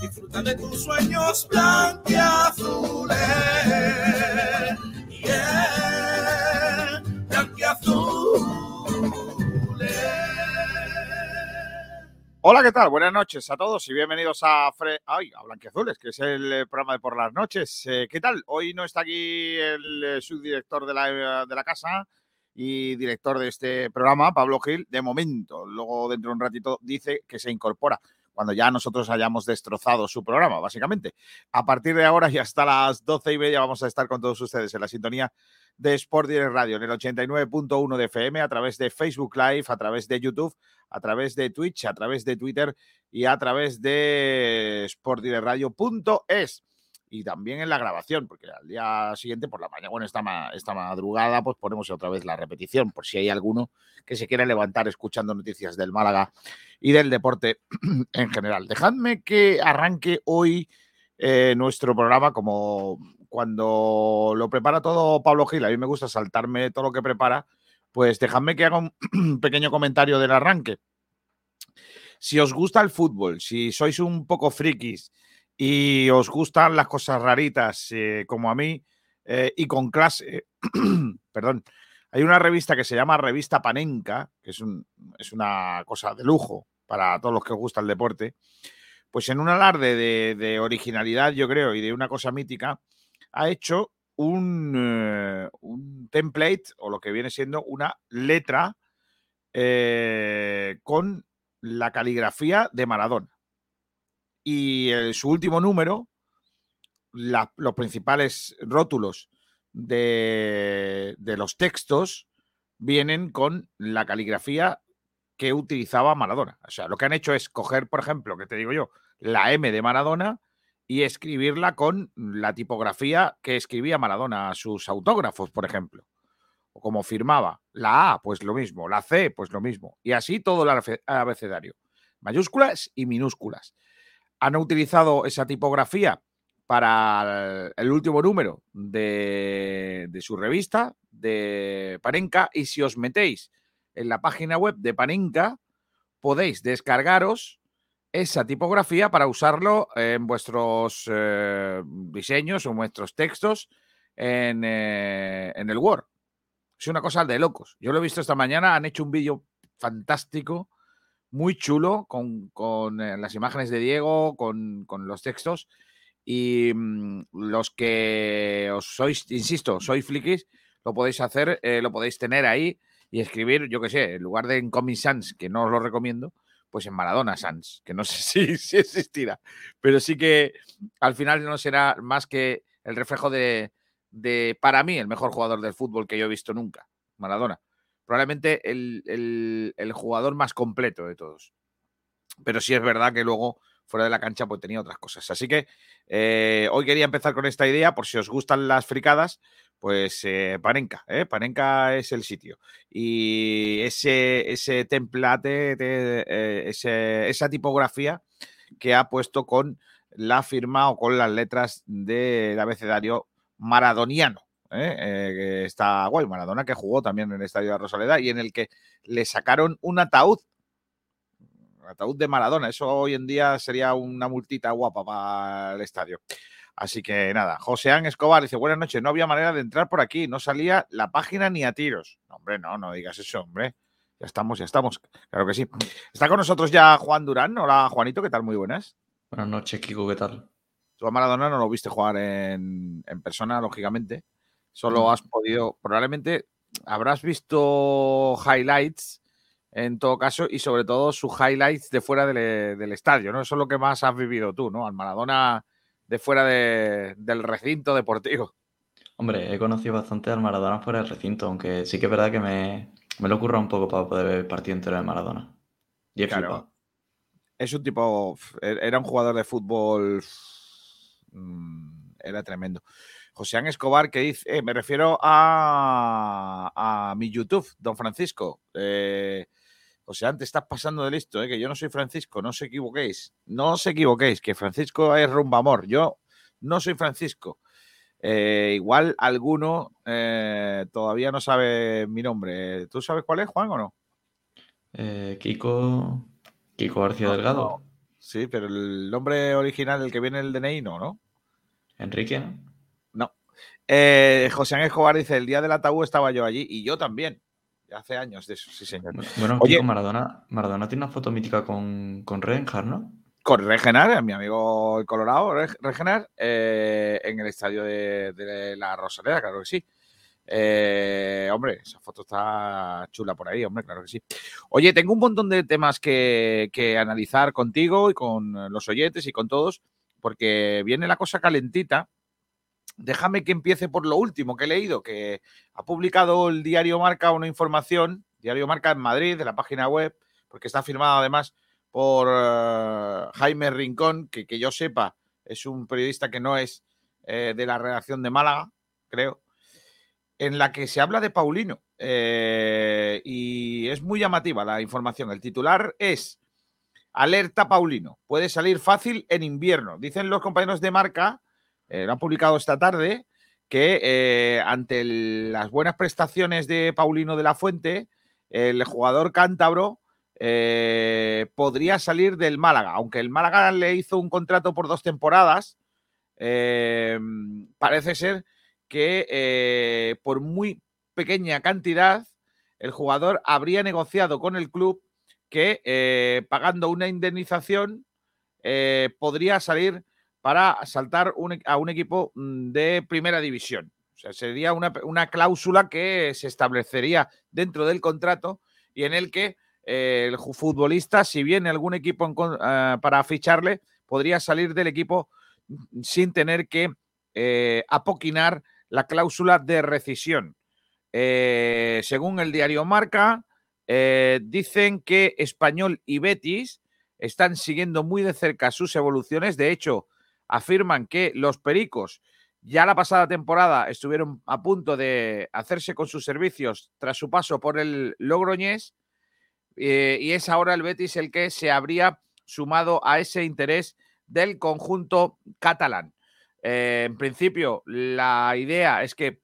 Disfruta de tus sueños blanquiazules. Yeah, Hola, ¿qué tal? Buenas noches a todos y bienvenidos a Fre Ay, a Blanquiazules, que es el eh, programa de por las noches. Eh, ¿Qué tal? Hoy no está aquí el eh, subdirector de la, de la casa y director de este programa, Pablo Gil, de momento. Luego, dentro de un ratito, dice que se incorpora cuando ya nosotros hayamos destrozado su programa, básicamente. A partir de ahora y hasta las doce y media vamos a estar con todos ustedes en la sintonía de Sport Direct Radio en el 89.1 de FM, a través de Facebook Live, a través de YouTube, a través de Twitch, a través de Twitter y a través de sportdirectradio.es y también en la grabación, porque al día siguiente, por la mañana, bueno, esta, esta madrugada, pues ponemos otra vez la repetición, por si hay alguno que se quiera levantar escuchando noticias del Málaga y del deporte en general. Dejadme que arranque hoy eh, nuestro programa como cuando lo prepara todo Pablo Gil, a mí me gusta saltarme todo lo que prepara, pues dejadme que haga un pequeño comentario del arranque. Si os gusta el fútbol, si sois un poco frikis y os gustan las cosas raritas eh, como a mí eh, y con clase, perdón, hay una revista que se llama Revista Panenka, que es, un, es, una cosa de lujo para todos los que os gusta el deporte, pues en un alarde de originalidad, yo creo, y de una cosa mítica, ha hecho un, eh, un, template o lo que viene siendo una letra con la caligrafía de Maradona. Y su último número, los principales rótulos de, de los textos vienen con la caligrafía que utilizaba Maradona. O sea, lo que han hecho es coger, por ejemplo, que te digo yo, la M de Maradona y escribirla con la tipografía que escribía Maradona a sus autógrafos, por ejemplo. O como firmaba. La A, pues lo mismo. La C, pues lo mismo. Y así todo el abecedario. Mayúsculas y minúsculas. Han utilizado esa tipografía para el último número de, de su revista, de Panenka. Y si os metéis en la página web de Panenka, podéis descargaros esa tipografía para usarlo en vuestros eh, diseños o vuestros textos en, eh, en, el Word. Es una cosa de locos. Yo lo he visto esta mañana, han hecho un vídeo fantástico, muy chulo, con, con eh, las imágenes de Diego, con, con los textos. Y mmm, los que os sois, insisto, sois fliquis, lo podéis hacer, eh, lo podéis tener ahí y escribir, yo qué sé, en lugar de en Comic Sans, que no os lo recomiendo, pues en Maradona Sans, que no sé si, si, existirá, pero sí que al final no será más que el reflejo de, de, para mí, el mejor jugador del fútbol que yo he visto nunca, Maradona. Probablemente el, el, jugador más completo de todos. Pero sí es verdad que luego fuera de la cancha pues tenía otras cosas. Así que eh, hoy quería empezar con esta idea, por si os gustan las fricadas, pues eh, Panenka, ¿eh? Panenka es el sitio. Y ese, ese template, de, eh, ese, esa tipografía que ha puesto con la firma o con las letras del abecedario maradoniano. ¿Eh? que está guay, Maradona que jugó también en el Estadio de Rosaleda y en el que le sacaron un ataúd ataúd de Maradona. Eso hoy en día sería una multita guapa para el estadio. Así que nada, Joséán Escobar dice, buenas noches, no había manera de entrar por aquí, no salía la página ni a tiros. No, hombre, no, no digas eso, hombre. Ya estamos, ya estamos. Claro que sí. Está con nosotros ya Juan Durán. Hola, Juanito, ¿qué tal? Muy buenas. Buenas noches, Kiko, ¿qué tal? Tú a Maradona no lo viste jugar en, en persona, lógicamente. Solo has podido, probablemente habrás visto highlights en todo caso, y sobre todo sus highlights de fuera del, del, estadio, ¿no? Eso es lo que más has vivido tú, ¿no? Al Maradona de fuera de, del recinto deportivo. Hombre, he conocido bastante al Maradona fuera del recinto, aunque sí que es verdad que me, me lo ocurra un poco para poder ver el partido entero de Maradona. Y claro. Es un tipo, era un jugador de fútbol, mm, era tremendo. José Ángel Escobar que dice, eh, me refiero a, a mi YouTube, don Francisco. Eh, o sea, te estás pasando de listo, ¿eh? que yo no soy Francisco, no os equivoquéis. No os equivoquéis, que Francisco es rumba amor. Yo no soy Francisco. Eh, igual alguno eh, todavía no sabe mi nombre. ¿Tú sabes cuál es, Juan, o no? Kiko. Kiko García no, Delgado. No. Sí, pero el nombre original, el que viene en el DNI, no, ¿no? Enrique, ¿no? Eh, José Ángel Escobar dice, el día del ataúd estaba yo allí y yo también. Hace años de eso, sí, señor. Bueno, Oye. Kiko, Maradona, Maradona tiene una foto mítica con, con Reinhardt, ¿no? Con Regenar, mi amigo el Colorado, Reg- Regenar, eh, en el estadio de, de la Rosaleda, claro que sí. Eh, hombre, esa foto está chula por ahí, hombre, claro que sí. Oye, tengo un montón de temas que, que analizar contigo y con los oyentes y con todos, porque viene la cosa calentita. Déjame que empiece por lo último que he leído, que ha publicado el diario Marca una información, diario Marca en Madrid, de la página web, porque está firmado además por eh, Jaime Rincón, que, que yo sepa es un periodista que no es eh, de la redacción de Málaga, creo, en la que se habla de Paulino. eh, y es muy llamativa la información. El titular es Alerta Paulino. Puede salir fácil en invierno. Dicen los compañeros de marca, eh, lo han publicado esta tarde, que eh, ante las buenas prestaciones de Paulino de la Fuente, el jugador cántabro eh, podría salir del Málaga. Aunque el Málaga le hizo un contrato por dos temporadas, eh, parece ser que por muy pequeña cantidad el jugador habría negociado con el club que pagando una indemnización podría salir para saltar un e- a un equipo mm, de primera división. O sea, sería una, una cláusula que se establecería dentro del contrato y en el que eh, el futbolista, si viene algún equipo en ah, para ficharle, podría salir del equipo mm, sin tener que eh, apoquinar la cláusula de rescisión. Eh, según el diario Marca, eh, dicen que Español y Betis están siguiendo muy de cerca sus evoluciones. De hecho, afirman que los Pericos ya la pasada temporada estuvieron a punto de hacerse con sus servicios tras su paso por el Logroñés eh, y es ahora el Betis el que se habría sumado a ese interés del conjunto catalán. Eh, en principio, la idea es que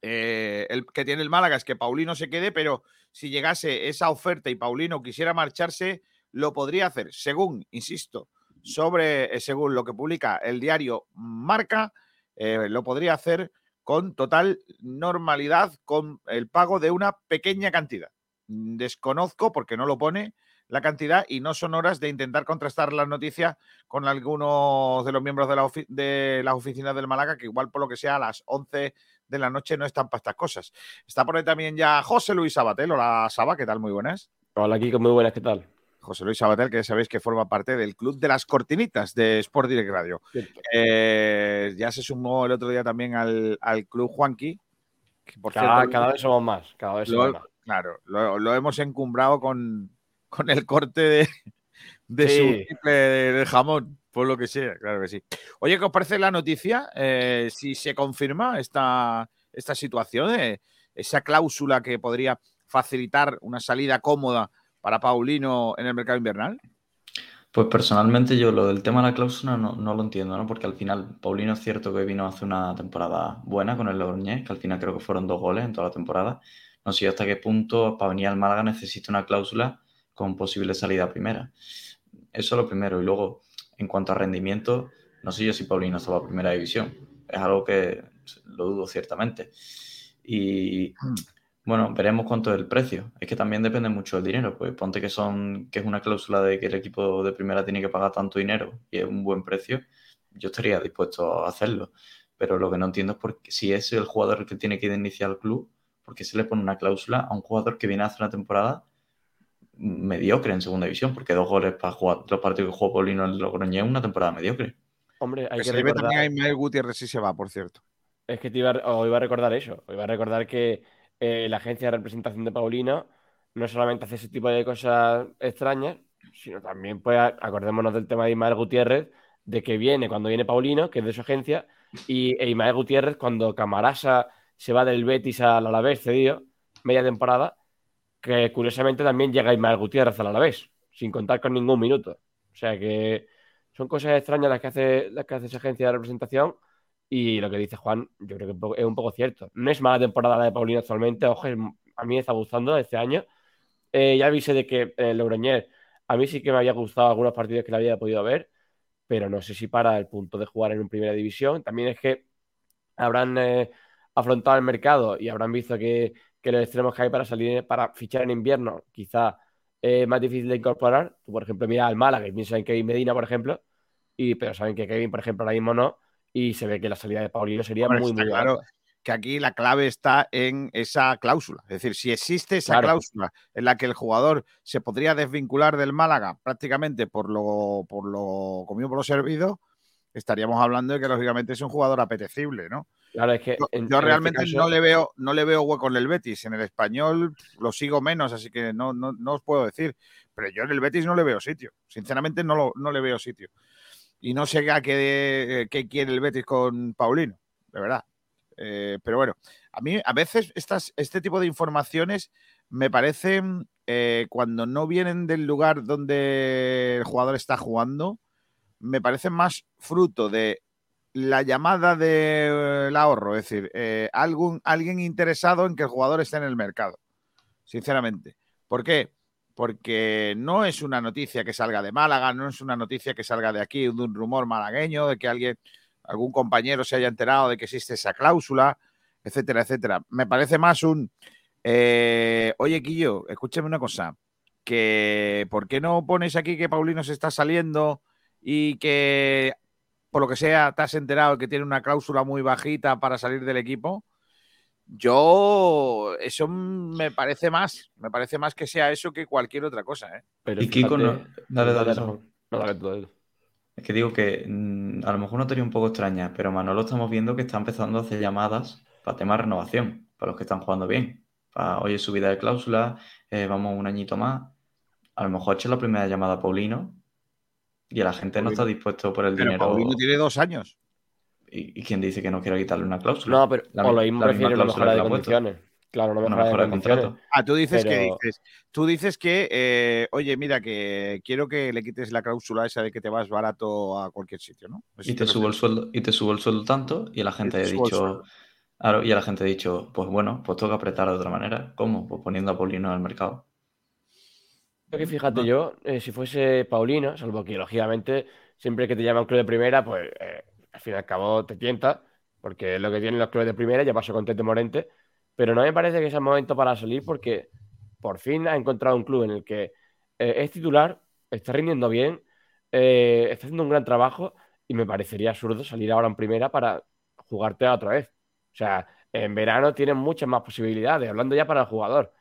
eh, el que tiene el Málaga es que Paulino se quede, pero si llegase esa oferta y Paulino quisiera marcharse, lo podría hacer, según, insisto, sobre, eh, según lo que publica el diario Marca, eh, lo podría hacer con total normalidad, con el pago de una pequeña cantidad. Desconozco, porque no lo pone, la cantidad y no son horas de intentar contrastar la noticia con algunos de los miembros de, la las oficinas del Málaga, que igual por lo que sea a las 11 de la noche no están para estas cosas. Está por ahí también ya José Luis Sabatel. Hola Saba, ¿qué tal? Muy buenas. Hola Kiko, muy buenas, ¿qué tal? José Luis Sabatel, que ya sabéis que forma parte del Club de las Cortinitas de Sport Direct Radio. Eh, ya se sumó el otro día también al, al Club Juanqui. que por Cada, cierto, cada vez somos más, cada vez lo, somos más. claro, lo, lo hemos encumbrado con, con el corte de, de Sí. su triple de, de jamón, por lo que sea, claro que sí. Oye, ¿qué os parece la noticia? Eh, si se confirma esta, esta situación, eh, esa cláusula que podría facilitar una salida cómoda para Paulino en el mercado invernal. Pues personalmente yo lo del tema de la cláusula no, no lo entiendo, ¿no? Porque al final Paulino es cierto que vino hace una temporada buena con el Logroñés, que al final creo que fueron dos goles en toda la temporada. No sé hasta qué punto para venir al Málaga necesita una cláusula con posible salida primera. Eso es lo primero. Y luego, en cuanto a rendimiento, no sé yo si Paulino estaba a primera división. Es algo que lo dudo ciertamente. Y bueno, veremos cuánto es el precio. Es que también depende mucho del dinero. Pues ponte que son, que es una cláusula de que el equipo de primera tiene que pagar tanto dinero y es un buen precio, yo estaría dispuesto a hacerlo. Pero lo que no entiendo es por qué- si es el jugador el que tiene que iniciar el club, ¿por qué se le pone una cláusula a un jugador que viene a hacer una temporada mediocre en segunda división? Porque dos goles para jugar los partidos que jugó Paulino en Logroñés es una temporada mediocre. Hombre, hay Que que se ve también a recordar, Ismael Gutiérrez si se va, por cierto. es que te iba, a- os iba a recordar eso, os iba a recordar que eh, la agencia de representación de Paulino no solamente hace ese tipo de cosas extrañas, sino también, pues, acordémonos del tema de Ismael Gutiérrez, de que viene cuando viene Paulino, que es de su agencia, y e Ismael Gutiérrez cuando Camarasa se va del Betis al Alavés cedido, media temporada, que curiosamente también llega Ismael Gutiérrez al Alavés, sin contar con ningún minuto. O sea que son cosas extrañas las que hace, las que hace esa agencia de representación y lo que dice Juan, yo creo que es un poco cierto. No es mala temporada la de Paulino actualmente, ojo, a mí me está gustando este año. Eh, ya avisé de que el Logroñés A mí sí que me había gustado algunos partidos que le había podido ver, pero no sé si para el punto de jugar en primera división. También es que habrán eh, afrontado el mercado y habrán visto que, que los extremos que hay para salir, para fichar en invierno, quizá es más difícil de incorporar. Tú, por ejemplo, mira al Málaga y piensa en Kevin Medina, por ejemplo, y, pero saben que Kevin, por ejemplo, ahora mismo no, y se ve que la salida de Paulino sería Hombre, muy, muy claro alta. que aquí la clave está en esa cláusula. Es decir, si existe esa Claro. cláusula en la que el jugador se podría desvincular del Málaga prácticamente por lo, por lo comido por lo servido, estaríamos hablando de que lógicamente es un jugador apetecible, ¿no? Claro, es que Yo, en- yo en este realmente caso- no le veo, no le veo hueco en el Betis. En el español lo sigo menos, así que no, no, no os puedo decir. Pero yo en el Betis no le veo sitio. Sinceramente no, lo, no le veo sitio. Y no sé a qué, quiere el Betis con Paulino, de verdad. Eh, pero bueno, a mí a veces estas, este tipo de informaciones me parecen eh, cuando no vienen del lugar donde el jugador está jugando, me parecen más fruto de la llamada del ahorro, es decir, eh, algún, alguien interesado en que el jugador esté en el mercado, sinceramente. ¿Por qué? Porque no es una noticia que salga de Málaga, no es una noticia que salga de aquí, de un rumor malagueño, de que alguien, algún compañero se haya enterado de que existe esa cláusula, etcétera, etcétera. Me parece más un, eh, oye, Quillo, escúchame una cosa, que ¿por qué no pones aquí que Paulino se está saliendo y que por lo que sea te has enterado que tiene una cláusula muy bajita para salir del equipo? Yo, eso me parece más, me parece más que sea eso que cualquier otra cosa, ¿eh? pero Y Kiko no. Dale, dale, dale tú, dale. Es que digo que mm, a lo mejor una teoría un poco extraña, pero Manolo estamos viendo que está empezando a hacer llamadas para temas de renovación, para los que están jugando bien. Para, oye, subida de cláusula, eh, vamos un añito más. A lo mejor ha hecho la primera llamada a Paulino y la gente no está dispuesto por el Pero dinero. Paulino tiene dos años. ¿Y, y quién dice que no quiere quitarle una cláusula? No, pero La o lo mismo prefiere una mejora de condiciones. Claro, una Una mejora de mejora de contrato. Ah, tú dices que dices, tú dices que, eh, oye, mira, que quiero que le quites la cláusula esa de que te vas barato a cualquier sitio, ¿no? Y te subo el sueldo, y te subo el sueldo tanto, y la gente te ha dicho, claro, y la gente ha dicho, pues bueno, pues tengo que apretar de otra manera. ¿Cómo? Pues poniendo a Paulino en el mercado. Yo que fíjate No. yo, eh, si fuese Paulino, salvo que lógicamente siempre que te llama un club de primera, pues eh, al fin y al cabo te tienta, porque es lo que tienen los clubes de primera, ya pasó con Tete Morente, pero no me parece que sea el momento para salir porque por fin ha encontrado un club en el que eh, es titular, está rindiendo bien, eh, está haciendo un gran trabajo y me parecería absurdo salir ahora en primera para jugarte otra vez. O sea, en verano tienen muchas más posibilidades, hablando ya para el jugador.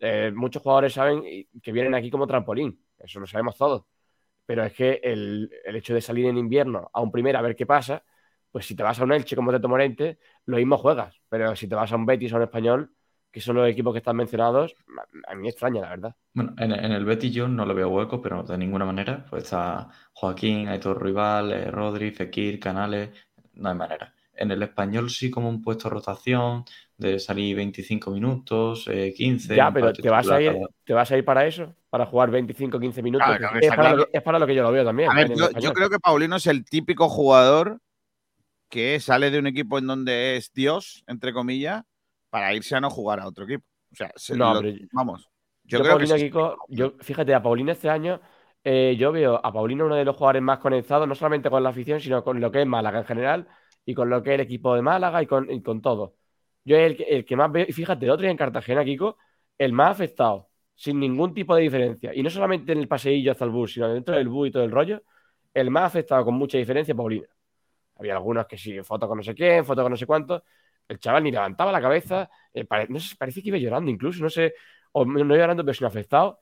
Eh, muchos jugadores saben que vienen aquí como trampolín, eso lo sabemos todos. Pero es que el, el hecho de salir en invierno a un primera a ver qué pasa, pues si te vas a un Elche como Teto Morente, lo mismo juegas. Pero si te vas a un Betis o a un Español, que son los equipos que están mencionados, a, mí me extraña, la verdad. Bueno, en, en el Betis yo no le veo hueco, pero de ninguna manera. Pues está Joaquín, Aitor Rival, eh, Rodri, Fekir, Canales, no hay manera. En el español sí como un puesto de rotación, de salir 25 minutos, eh, 15. Ya, pero ¿te vas, a ir, cada- ¿te vas a ir para eso? ¿Para jugar 25 15 minutos? Claro, Que claro, es, para lo que, es para lo que yo lo veo también. A ver, yo, creo que Paulino es el típico jugador que sale de un equipo en donde es Dios, entre comillas, para irse a no jugar a otro equipo. O sea, se- No, lo- pero vamos. Yo, Yo, creo que Paulino, sí. Kiko, yo, fíjate, a Paulino este año, eh, yo veo a Paulino uno de los jugadores más conectados, no solamente con la afición, sino con lo que es Málaga en general y con lo que es el equipo de Málaga y con, y con todo. Yo es el, que- el que más veo, y fíjate, el otro día en Cartagena, Kiko, el más afectado, sin ningún tipo de diferencia. Y no solamente en el paseillo hasta el bus, sino dentro del bus y todo el rollo, el más afectado con mucha diferencia, Paulino. Había algunos que sí, foto con no sé quién, foto con no sé cuánto. El chaval ni levantaba la cabeza, eh, pare- no sé, parece que iba llorando incluso, no sé, o no llorando, pero sin afectado,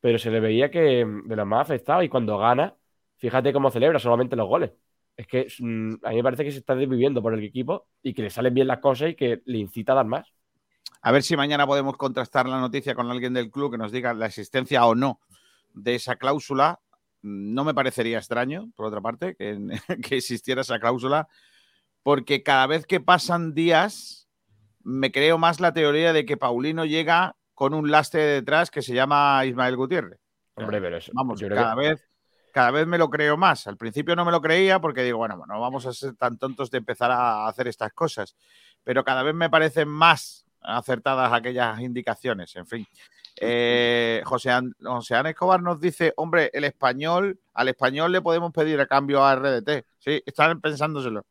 pero se le veía que mm, de los más afectados y cuando gana, fíjate cómo celebra solamente los goles. Es que mm, a mí me parece que se está desviviendo por el equipo y que le salen bien las cosas y que le incita a dar más. A ver si mañana podemos contrastar la noticia con alguien del club que nos diga la existencia o no de esa cláusula. No me parecería extraño, por otra parte, que, que existiera esa cláusula, porque cada vez que pasan días me creo más la teoría de que Paulino llega con un lastre detrás que se llama Ismael Gutiérrez. Hombre, pero eso. Vamos, cada que- vez, cada vez me lo creo más. Al principio no me lo creía porque digo, bueno, no vamos a ser tan tontos de empezar a hacer estas cosas. Pero cada vez me parece más acertadas aquellas indicaciones, en fin. Eh, José, An- José Escobar nos dice, hombre, el español, al español le podemos pedir a cambio a RDT. Sí, están pensándoselo.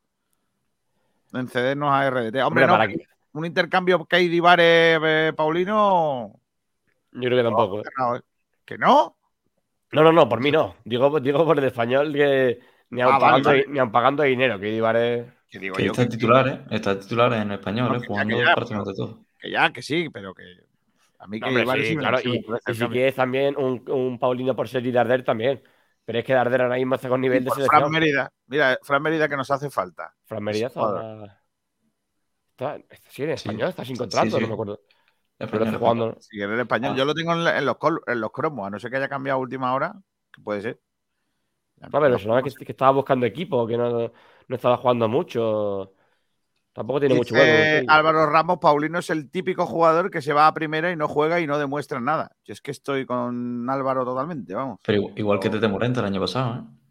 En cedernos a RDT. Hombre, Hombre, no, que- un intercambio Katie Vare eh, Paulino. Yo creo que tampoco. ¿eh? no, ¿Que no? No, no, no, por mí no. Digo, digo por el español que ni aun, Ah, vale, pagando, vale. ni aun pagando dinero, que Ibar es... Que digo Que yo está que, titular, ¿eh? Está titular en español, No, ¿eh? Jugando prácticamente todo. que ya, que sí, pero que a mí que No, hombre, sí, sí claro, sí y, si quieres también un, un Paulino por ser y Darder también. Pero es que Darder ahora mismo está con nivel de Por Fran selección. Mérida. Mira, Fran Mérida que nos hace falta. Fran Mérida está, está, está- sí, en Sí. español, está sin contrato, Sí, sí. no me acuerdo. Pero Español, está jugando. Si quieres el español, Ah. yo lo tengo en, en los, col- en los cromos, a no ser que haya cambiado a última hora, que puede ser. No, pero sonaba que, que estaba buscando equipo, que no, no estaba jugando mucho. Tampoco tiene mucho juego. Álvaro Ramos, Paulino es el típico jugador que se va a primera y no juega y no demuestra nada. Yo es que estoy con Álvaro totalmente, vamos. Pero igual, igual que Tete Morente el año pasado, ¿eh?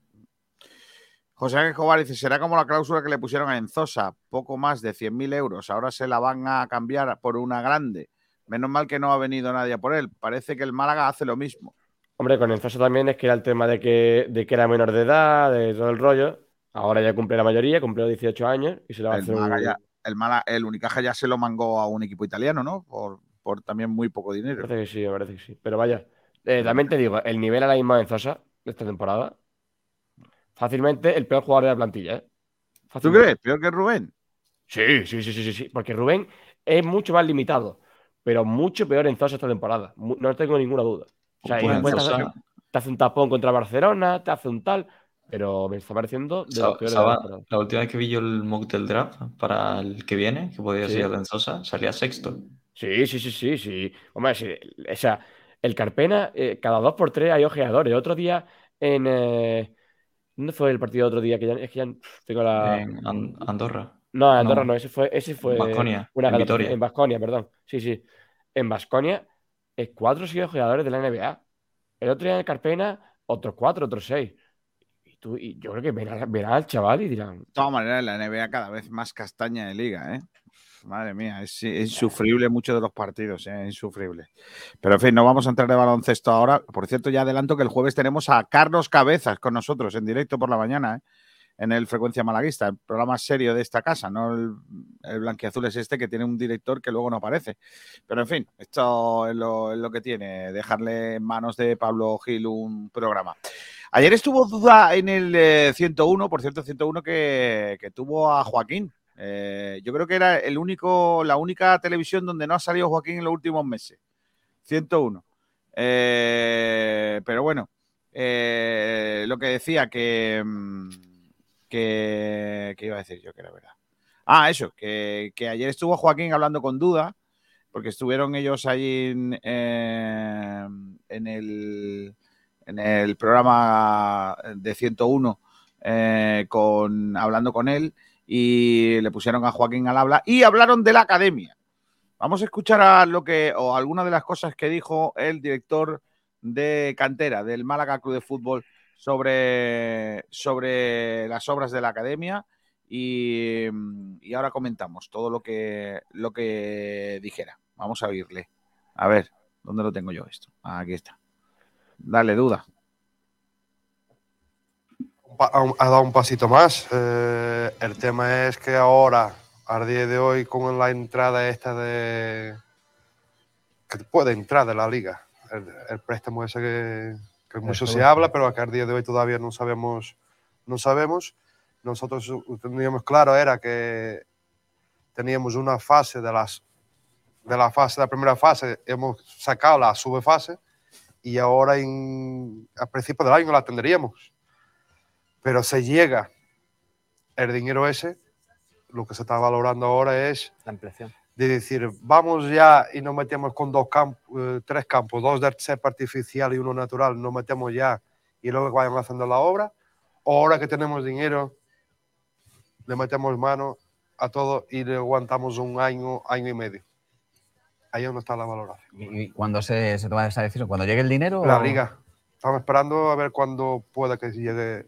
José Ángel Escobar dice, será como la cláusula que le pusieron a Enzosa, poco más de 100.000 euros. Ahora se la van a cambiar por una grande. Menos mal que no ha venido nadie a por él. Parece que el Málaga hace lo mismo. Hombre, con Enzosa también es que era el tema de que, de que era menor de edad, de todo el rollo. Ahora ya cumple la mayoría, cumplió 18 años y se le va a El hacer Málaga un... ya- el, Unicaja ya se lo mangó a un equipo italiano, ¿no? Por, por también muy poco Me dinero. parece que sí, me parece que sí. Pero vaya, eh, también te digo, el nivel ahora mismo de Enzosa de esta temporada, fácilmente el peor jugador de la plantilla, ¿eh? ¿Tú crees? Peor que Rubén. Sí, sí, sí, sí, sí. Porque Rubén es mucho más limitado, pero mucho peor en Zosa esta temporada. No tengo ninguna duda. O sea, Pues te hace un tapón contra Barcelona, te hace un tal, pero me está pareciendo de Sa- los peores de la Saba, última vez que vi yo el mock del draft para el que viene, que podía Sí. ser Sosa, salía sexto. Sí, sí, sí, sí, sí. Hombre, sí, o sea, el Carpena, eh, cada dos por tres hay ojeadores. Otro día en. eh, ¿Dónde fue el partido otro día? Que ya, es que ya tengo la. En An- Andorra. No, en Andorra no. no, ese fue, ese fue una en. Vitoria. En Basconia, perdón. Sí, sí. En Basconia, cuatro o seis jugadores de la NBA. El otro día en el Carpena, otros cuatro, otros seis. Y, tú, y yo creo que verán, verán al chaval y dirán. De todas maneras, la NBA cada vez más castaña de liga, ¿eh? Madre mía, es, es insufrible muchos de los partidos, ¿eh? insufrible. Pero en fin, no vamos a entrar de baloncesto ahora. Por cierto, ya adelanto que el jueves tenemos a Carlos Cabezas con nosotros en directo por la mañana, ¿eh? en el Frecuencia Malaguista, el programa serio de esta casa, no el, el blanquiazul es este que tiene un director que luego no aparece. Pero en fin, esto es lo, es lo que tiene, dejarle en manos de Pablo Gil un programa. Ayer estuvo duda en el eh, 101, por cierto, 101 que, que tuvo a Joaquín. Eh, yo creo que era el único, la única televisión donde no ha salido Joaquín en los últimos meses. 101. Eh, pero bueno, eh, lo que decía que, mm, que, que iba a decir yo que era verdad. Ah, eso, que, que ayer estuvo Joaquín hablando con Duda, porque estuvieron ellos ahí en, eh, en el, en el programa de 101 eh, con, hablando con él y le pusieron a Joaquín al habla y hablaron de la academia. Vamos a escuchar a lo que, o alguna de las cosas que dijo el director de cantera del Málaga Club de Fútbol sobre, sobre las obras de la academia y, y ahora comentamos todo lo que, lo que dijera. Vamos a oírle. A ver, ¿dónde lo tengo yo esto? Ah, aquí está. Dale, duda. ha dado un pasito más. Eh, el tema es que ahora, a día de hoy, con la entrada esta de. que puede entrar de la liga, el, el préstamo ese que, que mucho se habla, pero que a día de hoy todavía no sabemos. No sabemos. Nosotros teníamos claro era que teníamos una fase de las de la fase de la primera fase hemos sacado la subfase y ahora en, a principios del año la tendríamos pero se llega el dinero ese, lo que se está valorando ahora es La ampliación. de decir, vamos ya y nos metemos con dos campos, eh, tres campos, dos de cepa artificial y uno natural, nos metemos ya y luego vayan haciendo la obra, o ahora que tenemos dinero, le metemos mano a todo y le aguantamos un año, año y medio. Ahí es donde está la valoración. ¿Y y cuándo se, se toma esa decisión? ¿Cuando llegue el dinero? La o- liga. Estamos esperando a ver cuándo pueda que llegue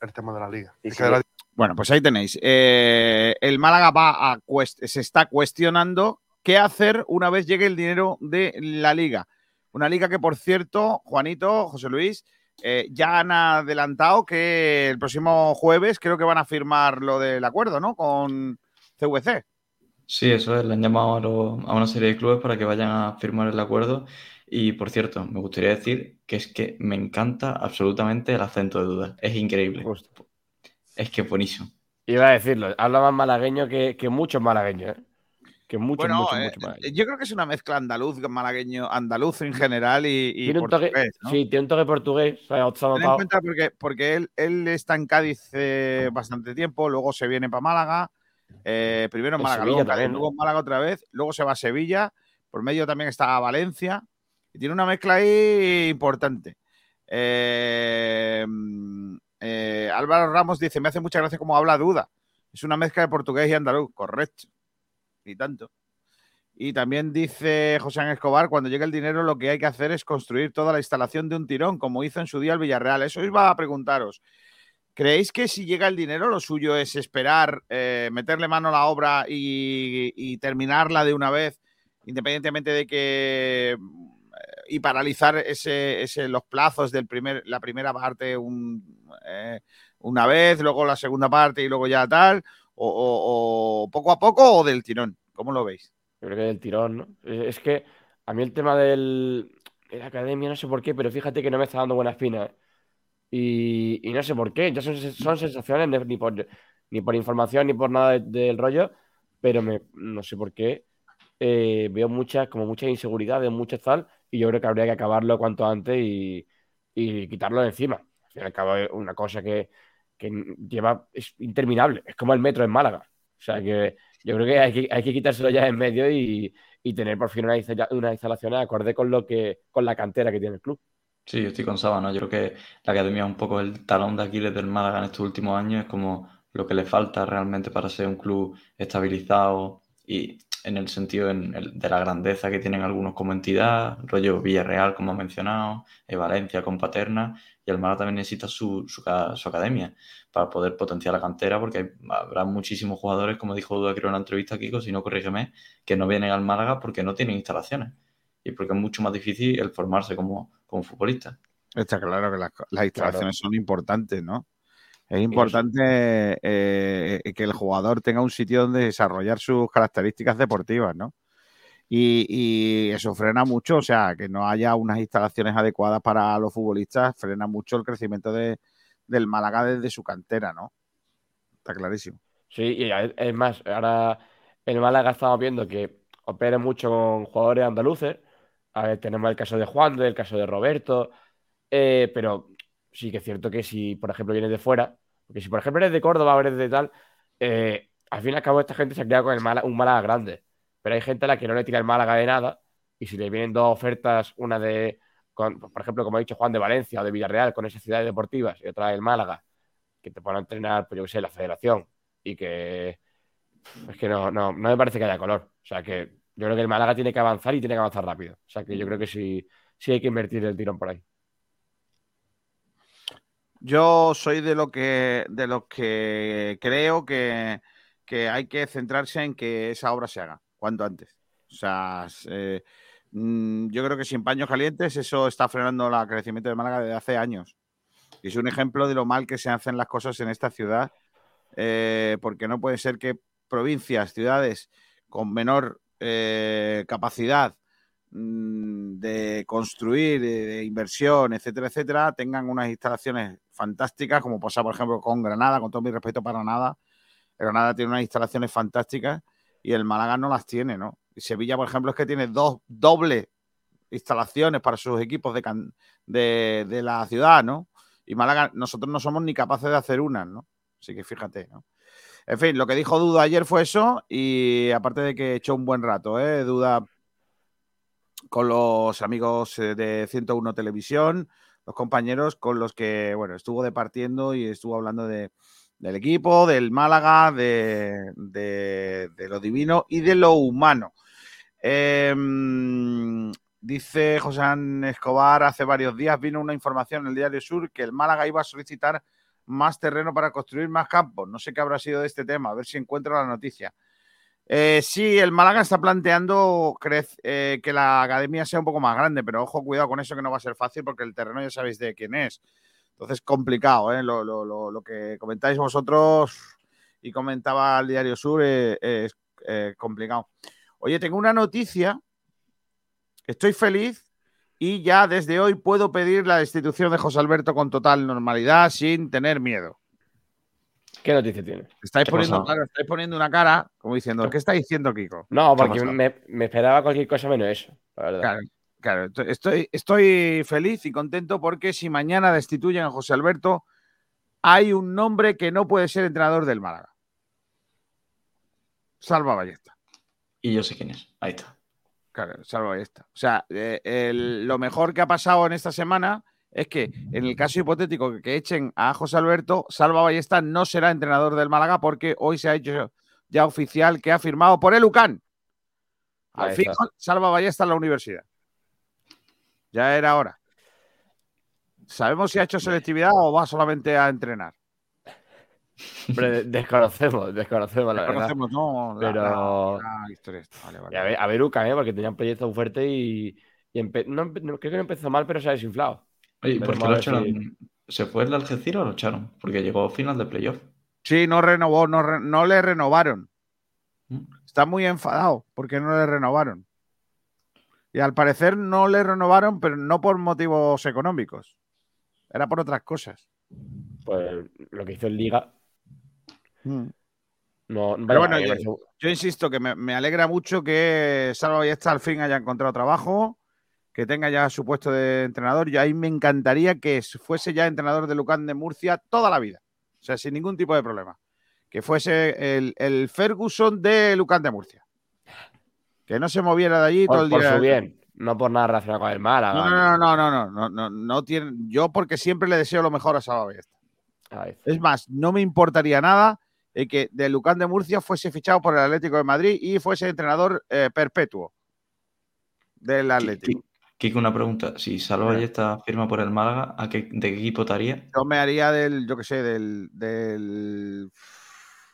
el tema de la liga. Y Es si- que la- Bueno, pues ahí tenéis. Eh, el Málaga va a cuest- se está cuestionando qué hacer una vez llegue el dinero de la liga. Una liga que, por cierto, Juanito, José Luis, eh, ya han adelantado que el próximo jueves creo que van a firmar lo del acuerdo, ¿no? Con CVC. Sí, eso es, le han llamado a, lo- a una serie de clubes para que vayan a firmar el acuerdo. Y por cierto, me gustaría decir que es que me encanta absolutamente el acento de duda. Es increíble. Justo. Es que es buenísimo. Iba a decirlo, habla más malagueño que, que muchos malagueños, ¿eh? Que muchos, bueno, muchos, eh, muchos malagueños. yo creo que es una mezcla andaluz, malagueño, andaluz en general y, y Tiene un toque, portugués, ¿no? Sí, tiene un toque portugués. ha Ten en notado. cuenta porque, porque él, él está en Cádiz eh, bastante tiempo, luego se viene para Málaga, eh, primero en Málaga, luego, luego en Málaga otra vez, luego se va a Sevilla, por medio también está Valencia, y tiene una mezcla ahí importante. Eh, eh, Álvaro Ramos dice, me hace mucha gracia cómo habla Duda, es una mezcla de portugués y andaluz, correcto, y tanto. Y también dice José Ángel Escobar, cuando llegue el dinero lo que hay que hacer es construir toda la instalación de un tirón, como hizo en su día el Villarreal. Eso iba a preguntaros. ¿Creéis que si llega el dinero lo suyo es esperar, eh, meterle mano a la obra y, terminarla de una vez, independientemente de que... y paralizar ese, ese- los plazos de primer, la primera parte eh, una vez, luego la segunda parte y luego ya tal, o, poco a poco o del tirón? ¿Cómo lo veis? Yo creo que del tirón, ¿no? Eh, Es que a mí el tema del, de la academia no sé por qué, pero fíjate que no me está dando buena espina. Y, no sé por qué, ya son, sensaciones, ni por, información ni por nada de- del rollo, pero me, no sé por qué. eh, veo muchas, como muchas inseguridades, muchas tal, y yo creo que habría que acabarlo cuanto antes y, quitarlo de encima. Al fin y cabo es una cosa que, que lleva, es interminable, es como el metro en Málaga. O sea que yo creo que hay que, hay que quitárselo ya en medio y, y tener por fin una, instala- unas instalaciones acorde con lo que, con la cantera que tiene el club. Sí, yo estoy con Saba, ¿no? Yo creo que la academia es un poco el talón de Aquiles del Málaga en estos últimos años, es como lo que le falta realmente para ser un club estabilizado y en el sentido de la grandeza que tienen algunos como entidad, rollo Villarreal, como ha mencionado, eh, Valencia con Paterna, y el Málaga también necesita su academia para poder potenciar la cantera, porque hay- habrá muchísimos jugadores, como dijo Duda creo en la entrevista, Kiko, si no corrígeme, que no vienen al Málaga porque no tienen instalaciones y porque es mucho más difícil el formarse como, como futbolista. Está claro que las, las instalaciones son importantes, ¿no? Es importante eh, que el jugador tenga un sitio donde desarrollar sus características deportivas, ¿no? Y, y eso frena mucho, o sea, que no haya unas instalaciones adecuadas para los futbolistas, frena mucho el crecimiento de, del Málaga desde su cantera, ¿no? Está clarísimo. Sí, y es es más, ahora el Málaga estamos viendo que opera mucho con jugadores andaluces. A ver, tenemos el caso de Juan, el caso de Roberto, eh, pero sí que es cierto que si, por ejemplo, vienes de fuera, porque si, por ejemplo, eres de Córdoba o eres de tal, eh, al fin y al cabo esta gente se ha creado con el Málaga- un Málaga grande, pero hay gente a la que no le tira el Málaga de nada y si le vienen dos ofertas, una de, con- por ejemplo, como ha dicho Juan, de Valencia o de Villarreal, con esas ciudades deportivas y otra del Málaga, que te puedan entrenar, pues yo qué sé, la federación y que es que no, no, no me parece que haya color. O sea que yo creo que el Málaga tiene que avanzar y tiene que avanzar rápido. O sea que yo creo que sí, sí hay que invertir el tirón por ahí. Yo soy de lo que de los que creo que, que hay que centrarse en que esa obra se haga cuanto antes. O sea, eh, mm, yo creo que sin paños calientes eso está frenando el crecimiento de Málaga desde hace años. Y es un ejemplo de lo mal que se hacen las cosas en esta ciudad, eh, porque no puede ser que provincias, ciudades con menor eh, capacidad mm, de construir, de, inversión, etcétera, etcétera, tengan unas instalaciones fantásticas, como pasa, por ejemplo, con Granada, con todo mi respeto para Granada. Granada tiene unas instalaciones fantásticas y el Málaga no las tiene, ¿no? Y Sevilla, por ejemplo, es que tiene dos dobles instalaciones para sus equipos de, can- de, de la ciudad, ¿no? Y Málaga, nosotros no somos ni capaces de hacer una, ¿no? Así que fíjate, ¿no? En fin, lo que dijo Duda ayer fue eso y aparte de que echó un buen rato, ¿eh? Duda con los amigos eh, de 101 Televisión, los compañeros con los que, bueno, estuvo departiendo y estuvo hablando de, del equipo, del Málaga, de, de, lo divino y de lo humano. Eh, dice José Escobar, hace varios días vino una información en el Diario Sur que el Málaga iba a solicitar más terreno para construir más campos. No sé qué habrá sido de este tema, a ver si encuentro la noticia. Eh, sí, el Málaga está planteando crec- eh, que la academia sea un poco más grande, pero ojo, cuidado con eso que no va a ser fácil porque el terreno ya sabéis de quién es. Entonces, complicado, ¿eh? Lo, lo- lo- que comentáis vosotros y comentaba el Diario Sur eh, es complicado. Oye, tengo una noticia. Estoy feliz y ya desde hoy puedo pedir la destitución de José Alberto con total normalidad, sin tener miedo. ¿Qué noticia tiene? Estáis ¿Qué poniendo, pasa? claro, estáis poniendo una cara como diciendo, ¿qué está diciendo Kiko? No, ¿Qué ha porque me, me esperaba cualquier cosa menos eso, la verdad. Claro, claro. esto- Estoy, estoy feliz y contento porque si mañana destituyen a José Alberto, hay un nombre que no puede ser entrenador del Málaga. Salva Ballesta. Y yo sé quién es. Ahí está. Claro, Salva Ballesta. O sea, eh, el- lo mejor que ha pasado en esta semana es que en el caso hipotético que, que echen a José Alberto, Salva Ballesta no será entrenador del Málaga porque hoy se ha hecho ya oficial que ha firmado por el UCAN. Al fin. Salva Ballesta en la universidad. Ya era hora. ¿Sabemos si ha hecho selectividad o va solamente a entrenar? Hombre, desconocemos, desconocemos, la verdad. ¿no? La- Pero- la- la historia esta. Vale, vale. Y a ver, a ver Uca, ¿eh? Porque tenía un proyecto fuerte y, y empe- no empe- no- creo que no empezó mal, pero se ha desinflado. Oye, ¿y ¿por Veremos qué a lo si- echaron? ¿Se fue el de Algeciras o lo echaron? Porque llegó final de playoff. Sí, no renovó, no, re- no le renovaron. ¿Mm? Está muy enfadado porque no le renovaron. Y al parecer no le renovaron, pero no por motivos económicos. Era por otras cosas. Pues lo que hizo en Liga. Mm. No, Pero bueno, yo- insisto que me, me alegra mucho que Salva Ballesta al fin haya encontrado trabajo, que tenga ya su puesto de entrenador. Yo ahí me encantaría que fuese ya entrenador de Lucán de Murcia toda la vida. O sea, sin ningún tipo de problema. Que fuese el, el Ferguson de Lucán de Murcia. Que no se moviera de allí todo el por día. su bien, no por nada relacionado con el Málaga. No, no, no, no, no, no, no, no tiene. Yo porque siempre le deseo lo mejor a Salva Ballesta. Es más, no me importaría nada eh, que de Lucán de Murcia fuese fichado por el Atlético de Madrid y fuese entrenador eh, perpetuo del Atlético. Kiko, una pregunta. Si Salva Ballesta firma por el Málaga, ¿a qué, ¿de qué equipo te haría? Yo me haría del, yo qué sé, del, del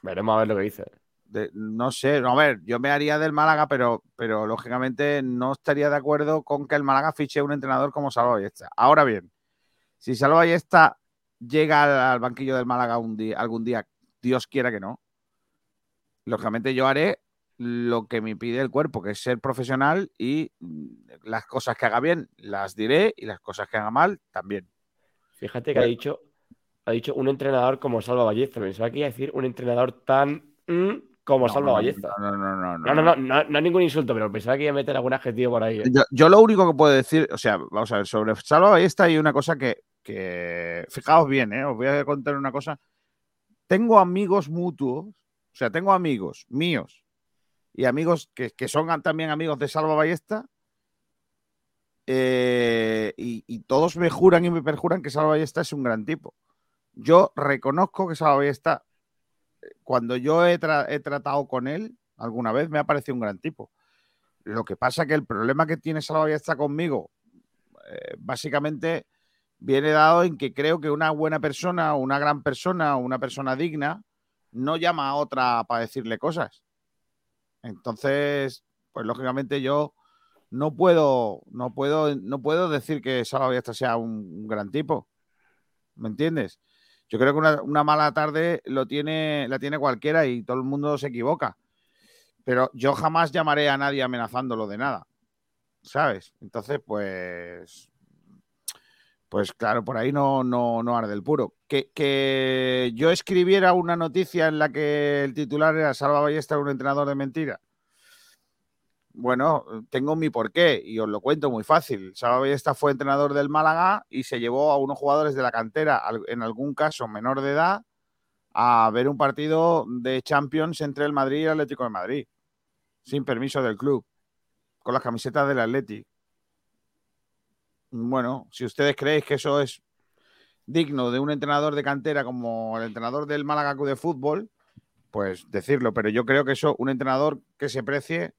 Veremos a ver lo que dice. de- no sé, no, a ver, yo me haría del Málaga, pero, pero lógicamente no estaría de acuerdo con que el Málaga fiche un entrenador como Salva Ballesta. Ahora bien, si Salva Ballesta llega al, al banquillo del Málaga un día, algún día, Dios quiera que no, lógicamente yo haré lo que me pide el cuerpo, que es ser profesional y mm, las cosas que haga bien las diré y las cosas que haga mal también. Fíjate que ha dicho, ha dicho un entrenador como Salva Ballesta. Pensaba que iba a decir un entrenador tan mm, como Salva no, Ballesta. No, no, no, no, No, no, no, no, no ningún insulto, pero pensaba que iba a meter algún adjetivo por ahí. ¿eh? Yo, yo lo único que puedo decir, o sea, vamos a ver, sobre Salva Ballesta hay una cosa que, que fijaos bien, ¿eh? os voy a contar una cosa. Tengo amigos mutuos, o sea, tengo amigos míos y amigos que, que son también amigos de Salva Ballesta. eh, y, y todos me juran y me perjuran que Salva Ballesta es un gran tipo. Yo reconozco que Salva Ballesta, cuando yo he tratado con él alguna vez, me ha parecido un gran tipo. Lo que pasa que el problema que tiene Salva Ballesta conmigo, eh, básicamente viene dado en que creo que una buena persona, una gran persona, una persona digna, no llama a otra para decirle cosas. Entonces, pues lógicamente yo no puedo, no puedo, no puedo decir que Salva Ballesta sea un, un gran tipo. ¿Me entiendes? Yo creo que una, una mala tarde lo tiene, la tiene cualquiera y todo el mundo se equivoca. Pero yo jamás llamaré a nadie amenazándolo de nada. ¿Sabes? Entonces, pues. Pues claro, por ahí no, no, no arde el puro. Que, que yo escribiera una noticia en la que el titular era Salva Ballesta, un entrenador de mentira. Bueno, tengo mi porqué y os lo cuento muy fácil. Salva Ballesta fue entrenador del Málaga y se llevó a unos jugadores de la cantera, en algún caso menor de edad, a ver un partido de Champions entre el Madrid y el Atlético de Madrid, sin permiso del club, con las camisetas del Atlético. Bueno, si ustedes creéis que eso es digno de un entrenador de cantera como el entrenador del Málaga de Fútbol, pues decirlo, pero yo creo que eso, un entrenador que se precie,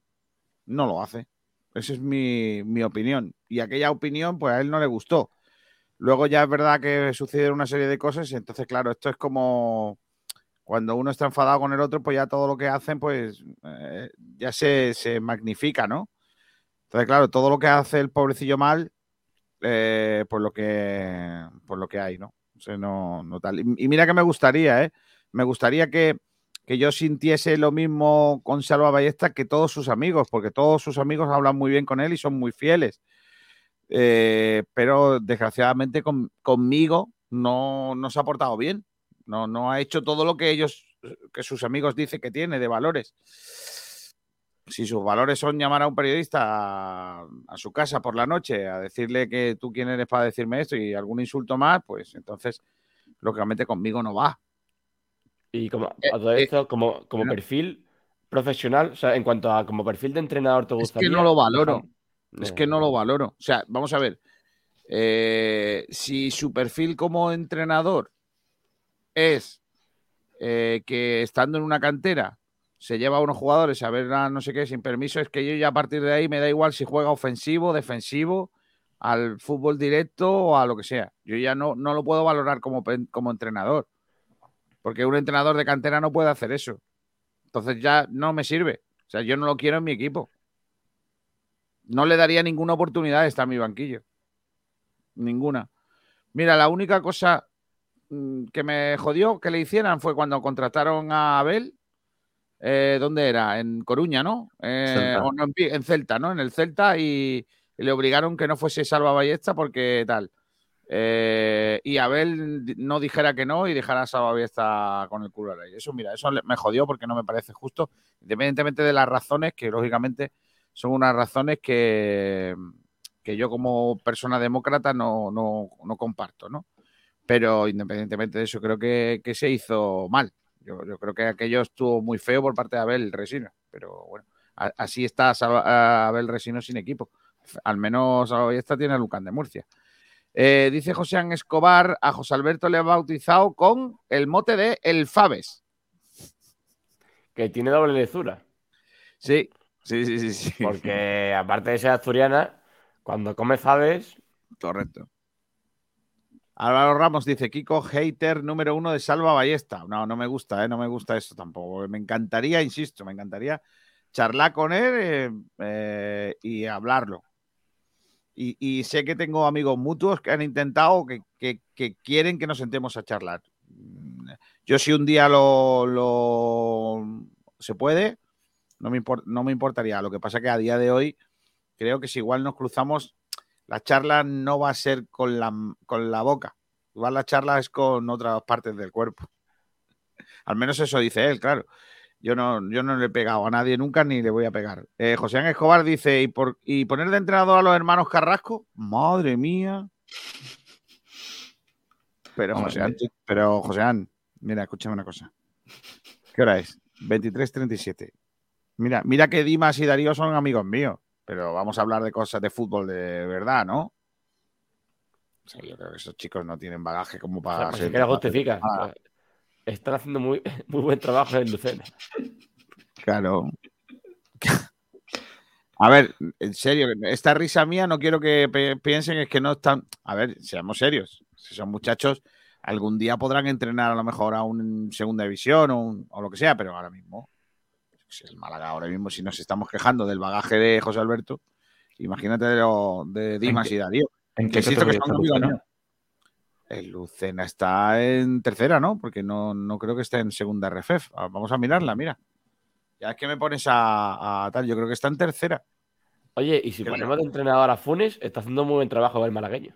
no lo hace. Esa es mi, mi opinión. Y aquella opinión, pues a él no le gustó. Luego ya es verdad que sucedieron una serie de cosas y entonces, claro, esto es como, cuando uno está enfadado con el otro, pues ya todo lo que hacen, pues eh, ya se, se magnifica, ¿no? Entonces, claro, todo lo que hace el pobrecillo mal, eh, pues lo que pues lo que hay, ¿no? O no, no tal. Y, y mira que me gustaría, ¿eh? Me gustaría que, que yo sintiese lo mismo con Salva Ballesta que todos sus amigos, porque todos sus amigos hablan muy bien con él y son muy fieles. Eh, pero desgraciadamente con- conmigo no, no se ha portado bien. No, no ha hecho todo lo que ellos, que sus amigos dicen que tiene de valores. Si sus valores son llamar a un periodista a, a su casa por la noche a decirle que tú quién eres para decirme esto y algún insulto más, pues entonces, lógicamente, conmigo no va. Y como Eh, a todo eh, esto, como, como no. perfil profesional, o sea, en cuanto a como perfil de entrenador, ¿te Es que gustaría? no lo valoro. Es que no lo valoro. O sea, vamos a ver. eh, si su perfil como entrenador es eh, que estando en una cantera se lleva a unos jugadores a ver a no sé qué sin permiso, es que yo ya a partir de ahí me da igual si juega ofensivo, defensivo, al fútbol directo o a lo que sea. Yo ya no, no lo puedo valorar como, como entrenador. Porque un entrenador de cantera no puede hacer eso. Entonces ya no me sirve. O sea, yo no lo quiero en mi equipo no le daría ninguna oportunidad a estar en mi banquillo. Ninguna. Mira, la única cosa mm, que me jodió que le hicieran fue cuando contrataron a Abel. Eh, ¿Dónde era? En Coruña, ¿no? Eh, Celta. o no, en, Celta, ¿no? En el Celta y, y le obligaron que no fuese Salva Ballesta porque tal. Eh, y Abel no dijera que no y dejara a Salva Ballesta con el culo al aire. Eso, mira, eso me jodió porque no me parece justo, independientemente de las razones que, lógicamente, son unas razones que, que yo como persona demócrata no, no, no comparto, ¿no? Pero independientemente de eso, creo que, que se hizo mal. Yo, yo creo que aquello estuvo muy feo por parte de Abel Resino, pero bueno, a- así está Salva- Abel Resino sin equipo. Al menos hoy esta tiene a Lucán de Murcia. Eh, dice José Ángel Escobar, a José Alberto le ha bautizado con el mote de El Fabes. Que tiene doble lectura. Sí, sí, sí, sí. sí. Porque aparte de ser asturiana, cuando come faves, Correcto. Álvaro Ramos dice, Kiko, hater número uno de Salva Ballesta. No, no me gusta, ¿eh? no me gusta eso tampoco. Me encantaría, insisto, me encantaría charlar con él eh, eh, y hablarlo. Y, sé que tengo amigos mutuos que han intentado, que, quieren que nos sentemos a charlar. Mm, Yo si un día lo, se puede, no me, no me importaría. Lo que pasa que a día de hoy creo que si igual nos cruzamos la charla no va a ser con la, con la boca. Igual la charla es con otras partes del cuerpo. Al menos eso dice él, claro. Yo no, yo no le he pegado a nadie nunca ni le voy a pegar. Eh, José Ángel Escobar dice, ¿y, por, ¿y poner de entrenador a los hermanos Carrasco? Madre mía. Pero José Ángel, pero José Ángel, mira, escúchame una cosa. ¿Qué hora es? 23.37. Mira, mira que Dimas y Darío son amigos míos, pero vamos a hablar de cosas de fútbol de verdad, ¿no? O sea, yo creo que esos chicos no tienen bagaje como o sea, para pues ser que la justifica. Están haciendo muy, muy buen trabajo en Lucena. Claro. A ver, en serio, esta risa mía no quiero que piensen es que no están. A ver, seamos serios. Si son muchachos, algún día podrán entrenar a lo mejor a un segunda división o, un- o lo que sea, pero ahora mismo, si el Málaga ahora mismo, si nos estamos quejando del bagaje de José Alberto, imagínate de, lo- de Dimas y Darío. ¿En qué que Lucena? El Lucena está en tercera, ¿no? Porque no, no creo que esté en segunda RFF. Ah, Vamos a mirarla, mira. Ya es que me pones a, a tal, yo creo que está en tercera. Oye, y si Creo. ponemos de entrenador a Funes, está haciendo muy buen trabajo el malagueño.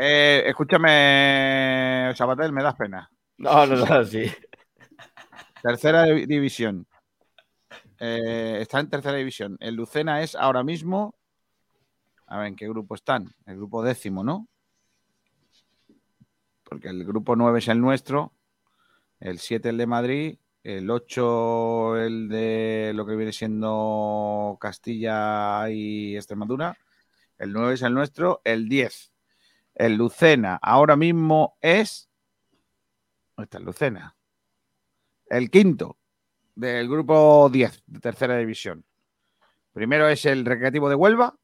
Eh, escúchame, Sabatel, me das pena. No, no, no, sí. Tercera div- división. Eh, está en tercera división. El Lucena es ahora mismo. A ver, ¿en qué grupo están? El grupo décimo, ¿no? Porque el grupo 9 es el nuestro, el 7 el de Madrid, el 8 el de lo que viene siendo Castilla y Extremadura, el 9 es el nuestro, el 10. El Lucena ahora mismo es. ¿Dónde está el Lucena? El quinto del grupo 10 de tercera división. Primero es el Recreativo de Huelva.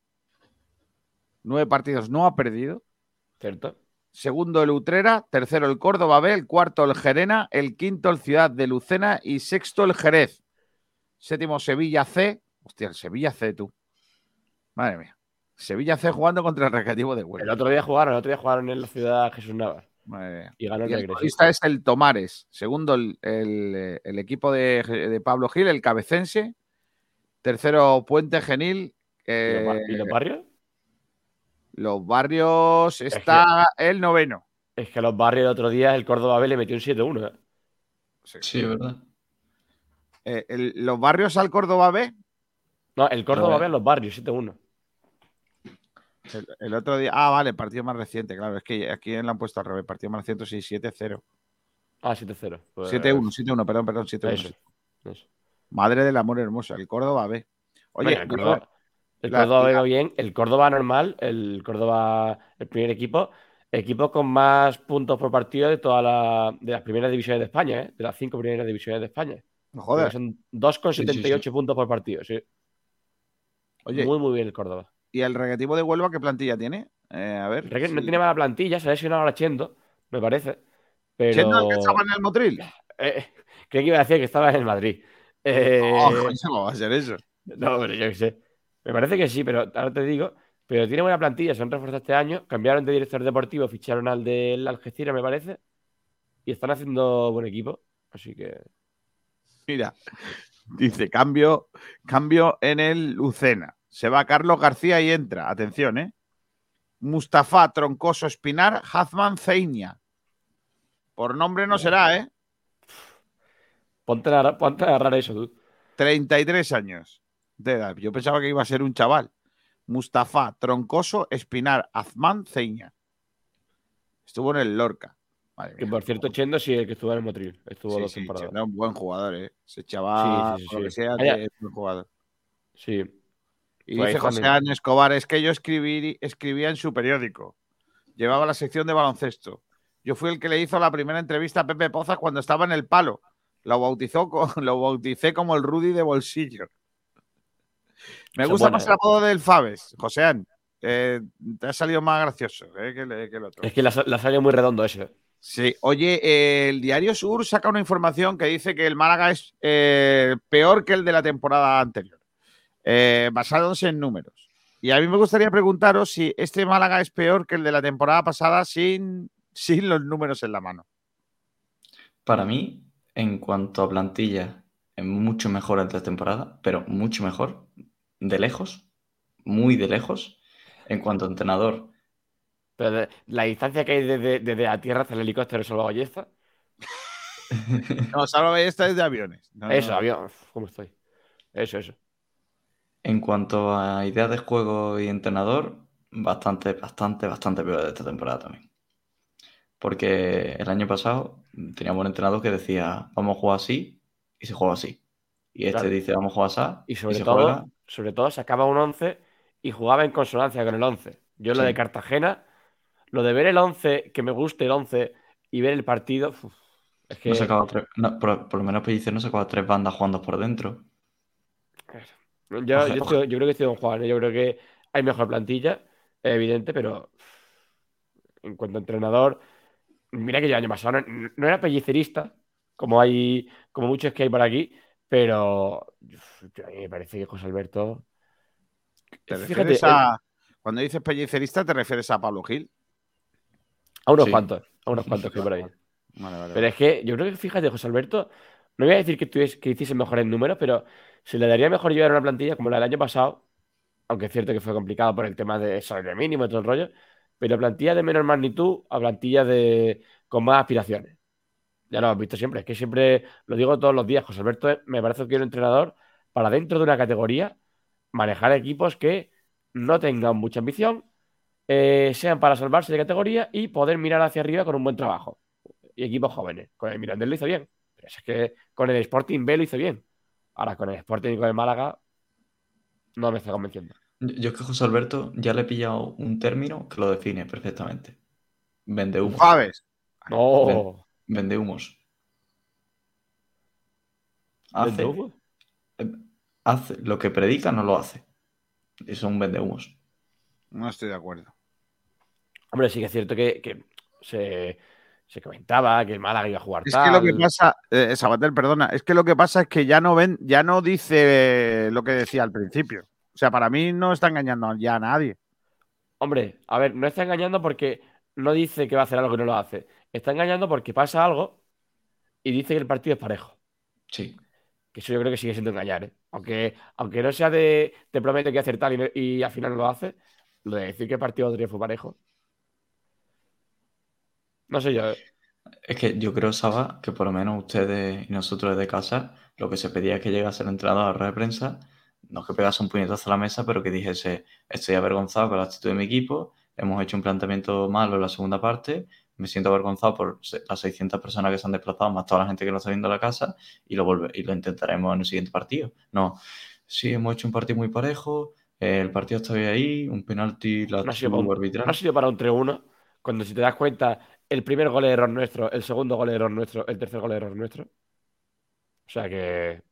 Nueve partidos no ha perdido. ¿Cierto? segundo el Utrera, tercero el Córdoba B, el cuarto el Gerena, el quinto el Ciudad de Lucena y sexto el Jerez. Séptimo Sevilla C. Hostia, el Sevilla C, tú. Madre mía. Sevilla C jugando contra el Recreativo de El Huelva. otro día jugaron, el otro día jugaron en la ciudad Jesús Navas Mía. y ganó el Y el regreso. colista es el Tomares. Segundo, el, el, eh, el equipo de, de Pablo Gil, el Cabecense. Tercero, Puente Genil. ¿Y los Eh, ¿Y los barrios? los barrios está el noveno. Es que los barrios el otro día el Córdoba B le metió un 7-1. ¿eh? Sí, es verdad. Eh, el- los barrios al Córdoba B. No, el Córdoba B en los barrios, 7-1. El, el otro día. Ah, vale, partido más reciente, claro. Es que aquí le han puesto al revés. Partido más reciente, sí, 7-0. Ah, 7-0. Pues- 7-1, 7-1, perdón, perdón, 7-1. Eso, eso. Madre del amor hermoso, el Córdoba B. Oye, Venga, el Córdoba, el la- Córdoba la- bien. El Córdoba normal, el Córdoba, el primer equipo, equipo con más puntos por partido de todas la- de las primeras divisiones de España, ¿eh? de las cinco primeras divisiones de España. no joder. Son 2,78 Sí, sí, puntos por partido, sí. Oye, Muy, muy bien el Córdoba. ¿Y el regativo de Huelva qué plantilla tiene? Eh, a ver. No tiene mala plantilla, se ha lesionado ahora Chendo, me parece. Pero. ¿Siendo el que estaba en el Motril? Eh, creí que iba a decir que estaba en el Madrid. Eh, Oh, coño, ¿cómo va a ser eso? No, pero yo qué sé. Me parece que sí, pero ahora te digo. Pero tiene buena plantilla, se han reforzado este año. Cambiaron de director deportivo, ficharon al del Algeciras, me parece. Y están haciendo buen equipo. Así que. Mira, dice cambio, cambio en el Lucena. Se va Carlos García y entra. Atención, ¿eh? Mustafa Troncoso Espinar, Hazman Zeinia. Por nombre no será, ¿eh? Ponte a, ponte a agarrar eso, tú. 33 años de edad. Yo pensaba que iba a ser un chaval. Mustafa Troncoso Espinar, Azman Zeinia. Estuvo en el Lorca. Madre Que mía. por cierto, Chendo sí, el que estuvo en el Motril. Estuvo Sí, dos sí, temporadas. era un buen jugador, ¿eh? Ese chaval, Sí, sí, sí, por lo que sea, Vaya. es un jugador. Sí. Y Pues, dice José. Ángel Escobar, es que yo escribí, escribía en su periódico. Llevaba la sección de baloncesto. Yo fui el que le hizo la primera entrevista a Pepe Pozas cuando estaba en el palo. Lo bautizó lo bauticé como el Rudy de bolsillo. Me gusta más ¿eh? el apodo del Fabes, José te ha salido más gracioso eh, que, el- que el otro. Es que la, la salió muy redondo ese. Sí, oye, eh, el Diario Sur saca una información que dice que el Málaga es eh, peor que el de la temporada anterior, eh, basándose en números. Y a mí me gustaría preguntaros si este Málaga es peor que el de la temporada pasada sin, sin los números en la mano. Para mí, en cuanto a plantilla, es mucho mejor esta temporada, pero mucho mejor, de lejos, muy de lejos. En cuanto a entrenador, Pero de- la distancia que hay desde, desde la tierra hasta el helicóptero de Salvaballesta. No, salvo esta es de aviones. No, Eso, no. avión. ¿Cómo estoy? Eso, eso. En cuanto a idea de juego y entrenador, bastante, bastante, bastante peor de esta temporada también. Porque el año pasado teníamos un entrenador que decía, vamos a jugar así, y se juega así. Y este Claro. dice, vamos a jugar así, Y sobre se todo, juega. sobre todo sacaba un 11 y jugaba en consonancia con el 11. Yo lo de Cartagena, lo de ver el 11, que me guste el 11 y ver el partido, uf, es que No sacaba tres- no, por, por lo menos Pellicer no sacaba tres bandas jugando por dentro. Yo, Oje- yo, oje- estoy- yo creo que estoy con Juan, ¿eh? yo creo que hay mejor plantilla, es evidente, pero en cuanto a entrenador, mira que yo el año pasado no, no era pellicerista, como hay, como muchos que hay por aquí, pero a mí me parece que José Alberto. ¿Te refieres a, cuando dices pellicerista, te refieres a Pablo Gil? A unos Sí. cuantos, a unos cuantos que hay por ahí. Vale, vale, Pero es que yo creo que, fíjate, José Alberto, no voy a decir que, tuviese, que hiciese mejores números, pero se le daría mejor llevar una plantilla como la del año pasado, aunque es cierto que fue complicado por el tema de salario mínimo y todo el rollo, pero plantilla de menor magnitud a plantilla de, con más aspiraciones. Ya lo hemos visto siempre, es que siempre lo digo todos los días, José Alberto es- me parece que un entrenador para dentro de una categoría manejar equipos que no tengan mucha ambición, eh, sean para salvarse de categoría y poder mirar hacia arriba con un buen trabajo y equipos jóvenes. Con el Mirandés lo hizo bien. Pero es que con el Sporting B lo hizo bien. Ahora con el Sporting y con el Málaga no me está convenciendo. Yo es que José Alberto ya le he pillado un término que lo define perfectamente. Vende humos. No, Vende humos. ¿Vende Hace, humo? hace lo que predica, no lo hace. Es un vende humos. No estoy de acuerdo. Hombre, sí que es cierto que, que se, se comentaba que el Málaga iba a jugar Es que lo que pasa, eh, Sabater, perdona, es que lo que pasa es que ya no ven, ya no dice lo que decía al principio. O sea, para mí no está engañando ya a nadie. Hombre, a ver, no está engañando porque no dice que va a hacer algo y no lo hace. Está engañando porque pasa algo y dice que el partido es parejo. Sí. Que eso yo creo que sigue siendo engañar, ¿eh? Aunque, aunque no sea de te promete que hacer tal y, no- y al final no lo hace, lo de decir que el partido de fue parejo. No sé yo. ¿eh? Es que yo creo, Saba, que por lo menos ustedes y nosotros desde casa, lo que se pedía es que llegase el entrenador a la rueda de prensa, no que pegase un puñetazo a la mesa, pero que dijese, estoy avergonzado con la actitud de mi equipo, hemos hecho un planteamiento malo en la segunda parte, me siento avergonzado por las 600 personas que se han desplazado, más toda la gente que lo está viendo en la casa, y lo, volve- y lo intentaremos en el siguiente partido. No, sí, hemos hecho un partido muy parejo, eh, el partido está ahí, un penalti, la No ha sido arbitral. no ha sido para un 3-1, cuando si te das cuenta, el primer gol es error nuestro, el segundo gol es error nuestro, el tercer gol es error nuestro. O sea que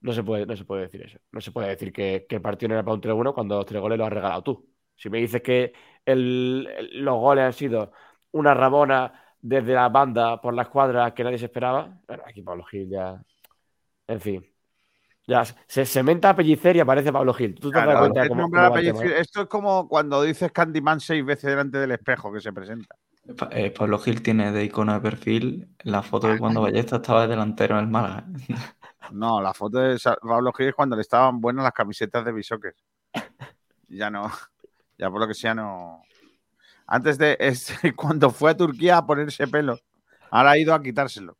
no se puede, no se puede decir eso. No se puede decir que, el partido no era para un 3-1 cuando los tres goles los has regalado tú. Si me dices que el- los goles han sido una rabona desde la banda por la escuadra que nadie se esperaba, bueno, aquí Pablo Gil ya. En fin. Ya se cementa a pellicer y aparece Pablo Gil. ¿Tú te Claro, es cómo, Pellicer. eh? Esto es como cuando dices Candyman seis veces delante del espejo que se presenta. Eh, Pablo Gil tiene de icono de perfil la foto de cuando Ballesta estaba de delantero en el Málaga. No, la foto de Pablo Gil es cuando le estaban buenas las camisetas de Bishoker. Ya no, ya por lo que sea no. Antes de es cuando fue a Turquía a ponerse pelo, ahora ha ido a quitárselo.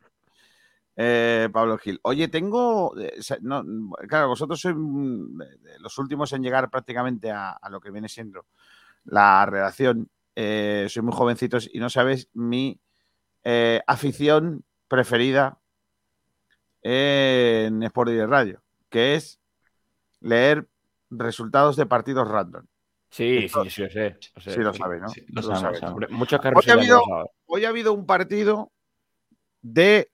Eh, Pablo Gil. Oye, tengo. eh, no, claro, vosotros sois mm, de- de los últimos en llegar prácticamente a, a lo que viene siendo la redacción. Eh, soy muy jovencitos y no sabes mi eh, afición preferida en Sport y Radio, que es leer resultados de partidos random. Sí, sí, sí, lo sé. lo sé. Sí lo sabes, ¿no? Sí, lo Lo Muchos Hoy ha habido- han pasado. Hoy ha habido un partido de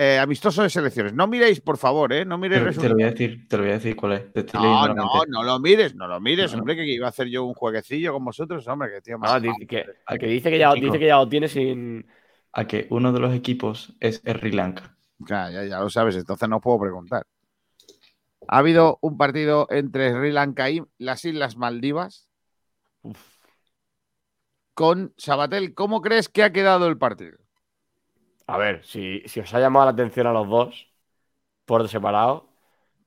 eh, amistoso de selecciones. No miréis, por favor, ¿eh? No miréis Te, te lo voy a decir, te lo voy a decir cuál es. Te No, no, no lo mires, no lo mires, No, no. hombre, que iba a hacer yo un jueguecillo con vosotros, hombre, que tío más. No, dice que, que dice que ya, Chico. dice que ya lo tiene sin. A que uno de los equipos es Sri Lanka. Ya, ya, ya lo sabes, entonces no puedo preguntar. Ha habido un partido entre Sri Lanka y las Islas Maldivas con Sabatel. ¿Cómo crees que ha quedado el partido? A ver, si, si os ha llamado la atención a los dos por separado,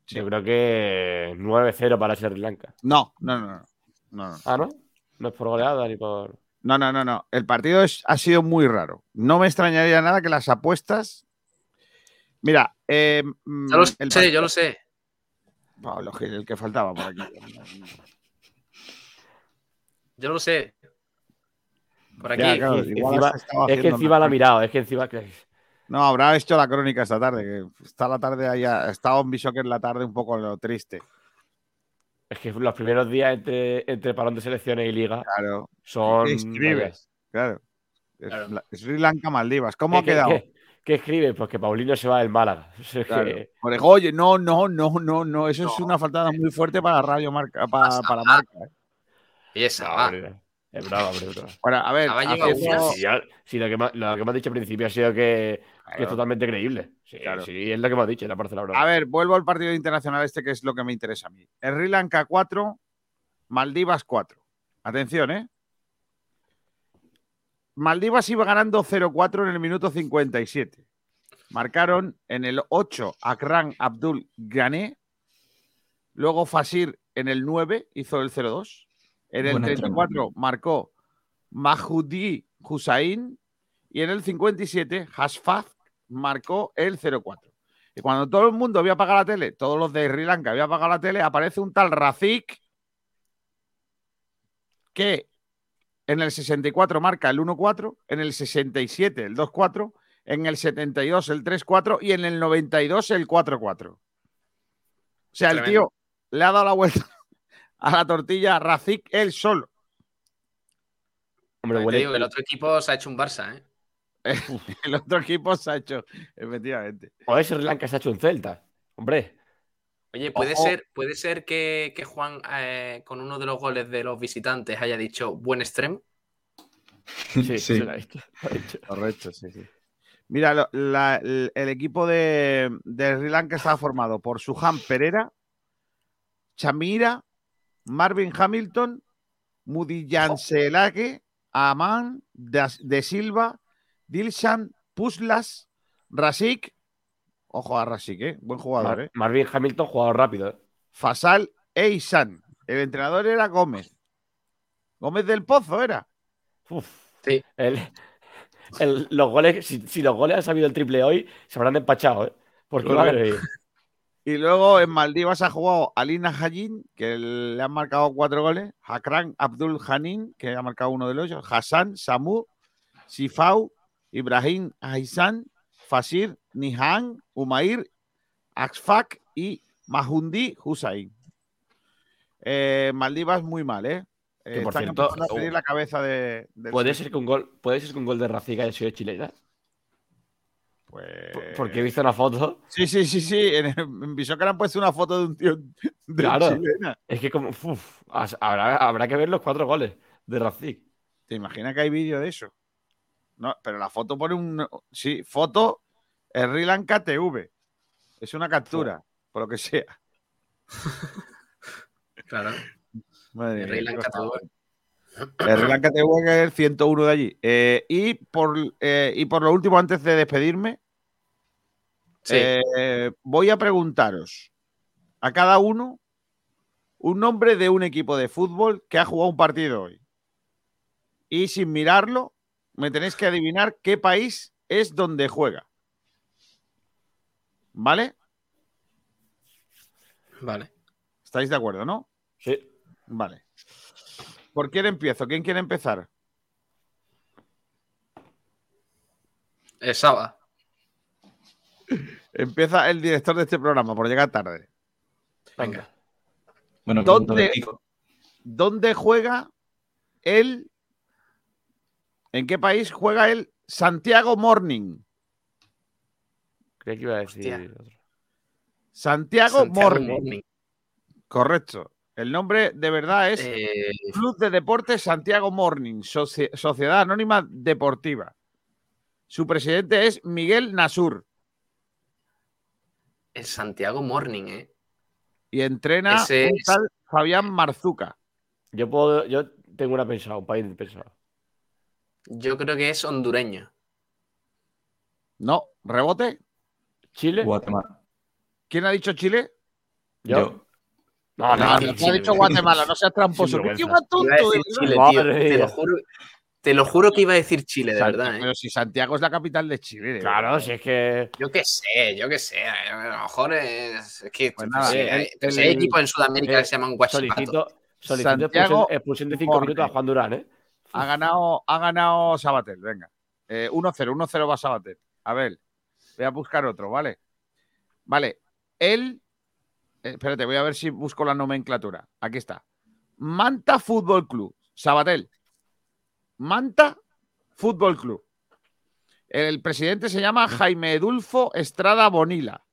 yo creo que 9-0 para Sri Lanka. No, no, no, no. No, Ah, ¿no? No es por goleada ni por. no, no, no, no. El partido es- ha sido muy raro. No me extrañaría nada que las apuestas. Mira, eh, mm, Yo lo el sé, yo lo sé. Pablo Gil, el que faltaba por aquí. Yo lo sé. Por aquí. Ya, claro, es que igual encima- Es que la ha mirado, es que encima. No, habrá hecho la crónica esta tarde, que está la tarde ahí, ha estado en Bishoker la tarde un poco lo triste. Es que los primeros días entre, entre parón de selecciones y liga Claro. son. ¿Qué escribes? Claro. Es- Claro. la- Sri Lanka, Maldivas. ¿Cómo ha ¿Qué, quedado? qué- qué escribe? Pues que Paulino se va del Málaga. Claro. que- Oye, no, no, no, no, no. Eso es una faltada muy fuerte para Radio Marca, para, para. Marca. ¿eh? Y esa va. Es brava, hombre, brava. Bueno, a ver, Si, ya- si lo, que me, lo que me has dicho al principio ha sido que, que es Claro. totalmente creíble. Sí, Claro. sí, es lo que me has dicho, la parece la broma. A ver, vuelvo al partido internacional este, que es lo que me interesa a mí. Sri Lanka 4, Maldivas 4. Atención, ¿eh? Maldivas iba ganando 0-4 en el minuto 57. Marcaron en el 8 Akran Abdul Ghane. Luego Fasir en el 9 hizo el 0-2. En el Buen 34 marcó Mahudi Hussain. Y en el 57 Hasfaz marcó el 0-4. Y cuando todo el mundo había apagado la tele, todos los de Sri Lanka habían apagado la tele, aparece un tal Razik que en el 64 marca el 1-4, en el 67 el 2-4, en el 72 el 3-4 y en el 92 el 4-4. O sea, el tío le ha dado la vuelta a la tortilla a Razik él solo. Hombre, Te digo el otro equipo se ha hecho un Barça, ¿eh? El otro equipo se ha hecho, efectivamente. O es Sri Lanka se ha hecho un Celta. Hombre, Oye, puede Ojo. ser, puede ser que, que Juan, eh, con uno de los goles de los visitantes, haya dicho buen extremo. Sí, Sí. lo ha dicho, lo ha dicho. Correcto, sí, sí. Mira, lo- la- el, el equipo de, de Sri Lanka estaba formado por Suhan Pereira, Chamira, Marvin Hamilton, Mudiyanselake, Aman, de, de Silva, Dilshan, Puslas, Rasik, ojo a Rasik, ¿eh? buen jugador, Mar- ¿eh? Marvin Hamilton, jugador rápido. ¿eh? Fasal e Isan. El entrenador era Gómez. Gómez del Pozo era. Uf. Sí. El- el- los goles, si, si los goles han sabido el triple hoy, se habrán despachado, ¿eh? Porque madre mía. Y luego en Maldivas ha jugado Alina Hayin, que le han marcado cuatro goles, Hakran Abdul Hanin, que ha marcado uno de los ocho, Hassan, Samu, Sifau, Ibrahim Haisan, Fasir, Nihan, Umair, Axfak y Mahundi Hussain. Eh, Maldivas muy mal, ¿eh? Que, por están cierto, a pedir la cabeza de, ¿Puede ser, que un gol, ¿Puede ser que un gol de Raciga haya sido chilena? Pues... Por- Porque he visto una foto. Sí, sí, sí, sí. En, en han puesto una foto de un tío de Claro. chilena. Es que como. uf, habrá, habrá que ver los cuatro goles de Racic. ¿Te imaginas que hay vídeo de eso? No, pero la foto pone un. Sí, foto Sri Lanka TV. Es una captura, por lo que sea. Claro. Madre mía, Lanka. TV. Lanka TV, que es el 101 de allí. Eh, y, por, eh, y por lo último, antes de despedirme, Sí. eh, voy a preguntaros a cada uno un nombre de un equipo de fútbol que ha jugado un partido hoy. Y sin mirarlo, me tenéis que adivinar qué país es donde juega. ¿Vale? Vale. ¿Estáis de acuerdo, no? Sí. Vale. ¿Por quién empiezo? ¿Quién quiere empezar? Eh, Saba. Empieza el director de este programa por llegar tarde. Venga. Bueno, ¿Dónde-. ¿Dónde juega el. ¿En qué país juega el Santiago Morning? Creía que iba a decir. Hostia. otro. Santiago, Santiago Morning. Morning. Correcto. El nombre de verdad es Eh, Club de Deportes Santiago Morning, Socie- Sociedad Anónima Deportiva. Su presidente es Miguel Nasur el Santiago Morning, ¿eh? y entrena Ese un es- tal Fabián Marzuca. Yo puedo. Yo tengo una pensada, un país pensado. Yo creo que es hondureño. No, rebote. ¿Chile? Guatemala. ¿Quién ha dicho Chile? ¿Yo? Yo. No, no, No, no, no seas tramposo. Sin ¿Qué tío vergüenza. más tonto, Iba a decir de verdad? Chile, Madre tío. Te mía. lo juro. Te lo juro que iba a decir Chile, de verdad, ¿eh? Pero si Santiago es la capital de Chile. Claro, si es que. Yo qué sé, yo qué sé. A lo mejor es, es que Pues nada, el- hay, pues hay equipos en Sudamérica eh, que se llaman Guachipato. Solicito, solicito Santiago expulsión, de 5 Morning. minutos a Juan Durán, ¿eh? Ha ganado, ha ganado Sabatel, venga. Eh, 1-0, 1-0 va Sabatel. A ver, voy a buscar otro, ¿vale? Vale, él. eh, espérate, voy a ver si busco la nomenclatura. Aquí está. Manta Fútbol Club. Sabatel. Manta Fútbol Club. El presidente se llama Jaime Edulfo Estrada Bonilla.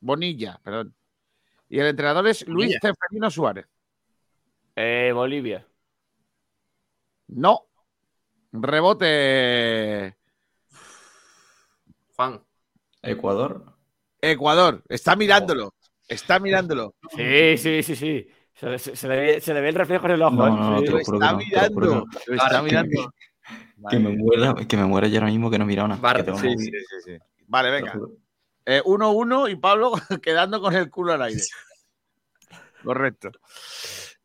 Bonilla, perdón. Y el entrenador es Luis Bonilla. Suárez. Eh, Bolivia. No. Rebote. Juan. Ecuador. Ecuador. Está mirándolo. Está mirándolo. Sí, sí, sí, sí. Se, se- se le, ve, se le ve el reflejo en el ojo. No, no, no, Sí. te Lo está no, mirando. Lo está mirando. Que me muera, que me muera yo ahora mismo que no he mirado nada. Barra, que tengo Sí, sí, sí, sí. Vale, venga. juro. Eh, 1-1 y Pablo quedando con el culo al aire. Correcto.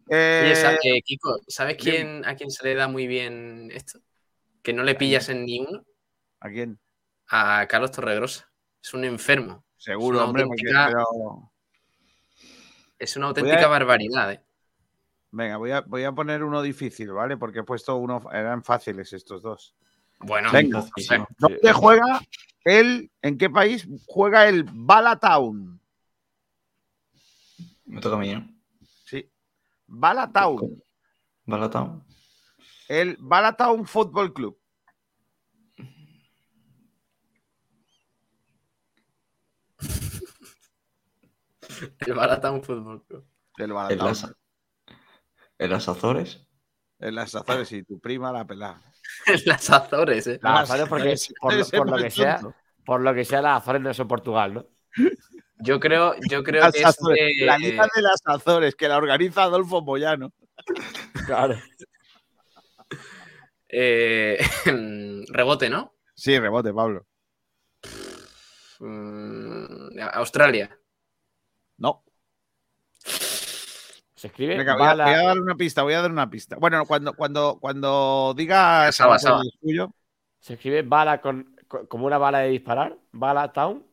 Eh, Oye, ¿sabes, eh, Kiko, ¿sabes quién, a quién se le da muy bien esto? Que no le pillas en ni uno. ¿A quién? A Carlos Torregrosa. Es un enfermo. Seguro, Es una hombre. porque- Es una auténtica barbaridad, ¿eh? Venga, voy a, voy a poner uno difícil, ¿vale? Porque he puesto uno. Eran fáciles estos dos. Bueno, Venga. o sea, ¿Dónde juega el. ¿En qué país juega el Balatown? Me toca a mí, ¿no? Sí. Balatown. Balatao. El Balatown Football Club. el Baratán Fútbol Club. El En las, en las Azores. En las Azores y tu prima la pelada. Las Azores, ¿eh? Las Azores porque por, lo- por que sea, por lo que sea, las Azores no son Portugal, ¿no? Yo creo, yo creo Las que es Azores, de- La Liga de las Azores, que la organiza Adolfo Moyano. Claro. eh, rebote, ¿no? Sí, rebote, Pablo. Mm, Australia. No. Se escribe Venga, voy, a, bala. voy a dar una pista, voy a dar una pista. Bueno, cuando, cuando, cuando diga Saba, Saba. el suyo, Se escribe bala con, con- como una bala de disparar. Bala Town.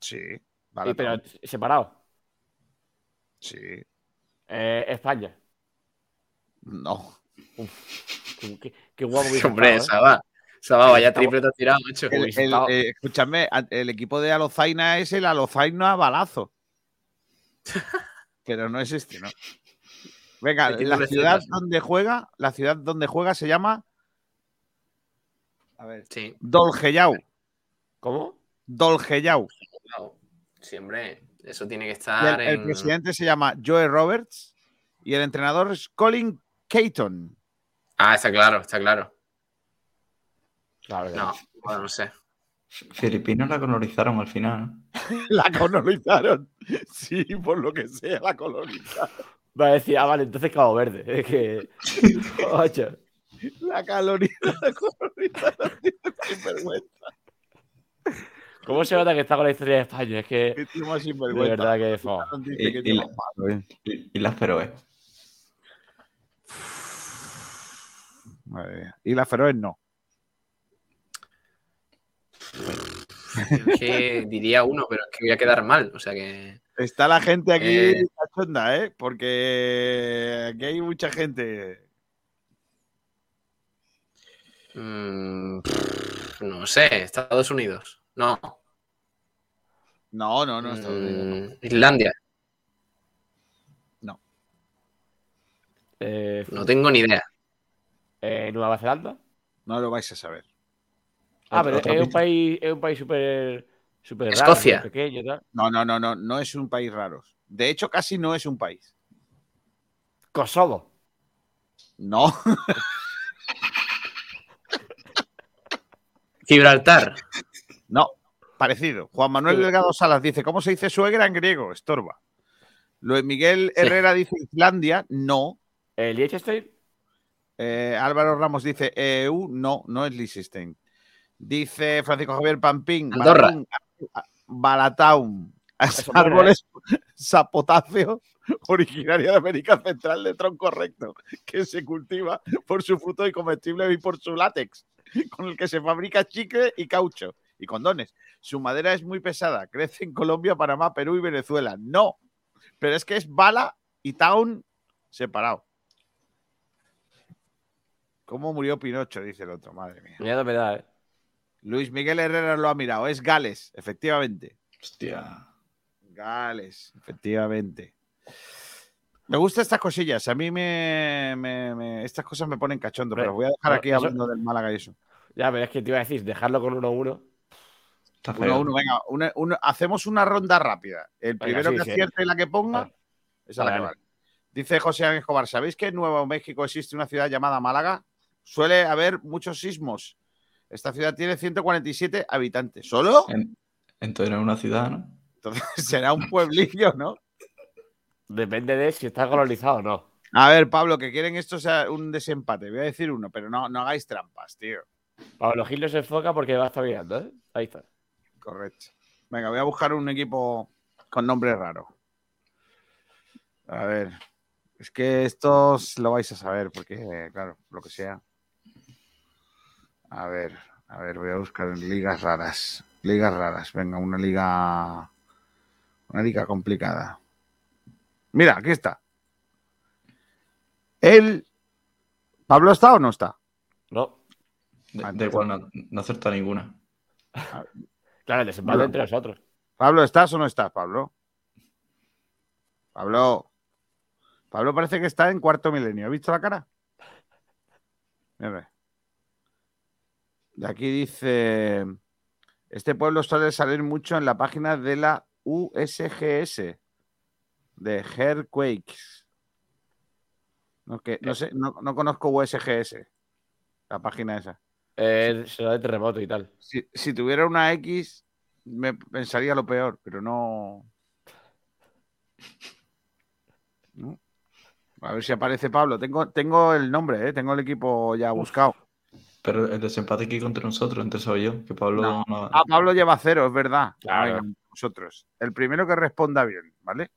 sí. y- Vale, pero separado. sí. Eh, España. No. Qué, qué- qué guapo hubiese Hombre, estado, ¿eh? Saba. Saba, vaya triple te has tirado, macho. El- el- eh, escúchame, el equipo de Alozaina es el Alozaina Balazo. Pero no es este, ¿no? Venga, ¿Qué tipo la ciudad ciudad? donde juega, la ciudad donde juega se llama. A ver. Sí, Dolgeyau. ¿Cómo? Dolgeyau. claro. Sí. Eso tiene que estar el, el en. presidente se llama Joe Roberts y el entrenador es Colin Caton. Ah, está claro, está claro. Claro No, bueno, no sé. Filipinos la colonizaron al final. La colonizaron. Sí, por lo que sea, la colonizaron. Va a decir, ah, vale, entonces Cabo Verde. Es que. Ocho. La colonizaron. La colonizaron. tío, sinvergüenza. ¿Cómo se nota que está con la historia de España? Es que. Más De verdad que. fo. Dice Y- y la- eh. Y, y las Feroe. Madre mía. Y la Feroes no. Es que diría uno, pero es que voy a quedar mal. O sea que. Está la gente aquí Eh. cachonda, ¿eh? Porque aquí hay mucha gente. mm, pff, no sé, Estados Unidos. No. No, no, no. Estados Unidos, no. Mm, Islandia. Eh, No tengo ni idea. eh, Nueva Zelanda. No lo vais a saber. Ah, pero es un país, es un país súper súper raro, Escocia. pequeño tal. No, no, no, no. No es un país raro. De hecho, casi no es un país. Kosovo. No. Gibraltar. No, parecido. Juan Manuel Sí. Delgado Salas dice, ¿cómo se dice suegra en griego? Estorba. Luis Miguel Sí. Herrera dice Islandia, no. ¿El Liechtenstein? Eh, Álvaro Ramos dice EU, no, no es Liechtenstein. Dice Francisco Javier Pampín, Andorra. Buena, árboles sapotáceo, originaria de América Central de tronco correcto, que se cultiva por su fruto y comestible y por su látex, con el que se fabrica chicle y caucho y condones. Su madera es muy pesada, crece en Colombia, Panamá, Perú y Venezuela. No, pero es que es bala y town separado. ¿Cómo murió Pinocho? Dice el otro, madre mía. Miedo me da, ¿eh? Luis Miguel Herrera lo ha mirado, es Gales, efectivamente. Hostia. Gales, efectivamente. Me gustan estas cosillas. A mí me, me- me- estas cosas me ponen cachondo, Hombre, pero voy a dejar aquí eso- hablando del Málaga y eso. Ya, pero es que te iba a decir, dejarlo con 1-1. Está Uno, feo. a uno, venga, una- una- hacemos una ronda rápida. El Venga, primero sí, que sí. acierte la que ponga, Vale. esa es la Vale, que vale. vale. Dice José Ángel Escobar, ¿sabéis que en Nuevo México existe una ciudad llamada Málaga? Suele haber muchos sismos. Esta ciudad tiene 147 habitantes. ¿Solo? En- entonces no es una ciudad, ¿no? Entonces será un pueblillo, ¿no? Depende de si está colonizado o no. A ver, Pablo, que quieren esto sea un desempate. Voy a decir uno, pero no, no hagáis trampas, tío. Pablo Gil no se enfoca porque va a estar mirando, ¿eh? Ahí está. Correcto. Venga, voy a buscar un equipo con nombre raro. A ver. Es que estos lo vais a saber, porque, claro, lo que sea. A ver, a ver, voy a buscar en ligas raras. Ligas raras. Venga, una liga. Una liga complicada. Mira, aquí está. El. ¿Pablo está o no está? No. De, Ah, da entonces- igual, no, no acerta ninguna. Claro, el desempate entre nosotros. Pablo, ¿estás o no estás, Pablo? Pablo. Pablo parece que está en cuarto milenio. ¿Has visto la cara? Mira. De aquí dice. Este pueblo suele salir mucho en la página de la USGS. De Earthquakes. No, que, no sé, no, no conozco USGS. La página esa. Eh, será de terremoto y tal. Si, si tuviera una X, me pensaría lo peor, pero no. No. A ver si aparece Pablo. Tengo, tengo el nombre, ¿eh? tengo el equipo ya buscado. Pero el desempate aquí contra nosotros, entonces soy yo, que Pablo No. no- Ah, Pablo lleva cero, es verdad. Claro. Venga, Vosotros. El primero que responda bien, ¿vale?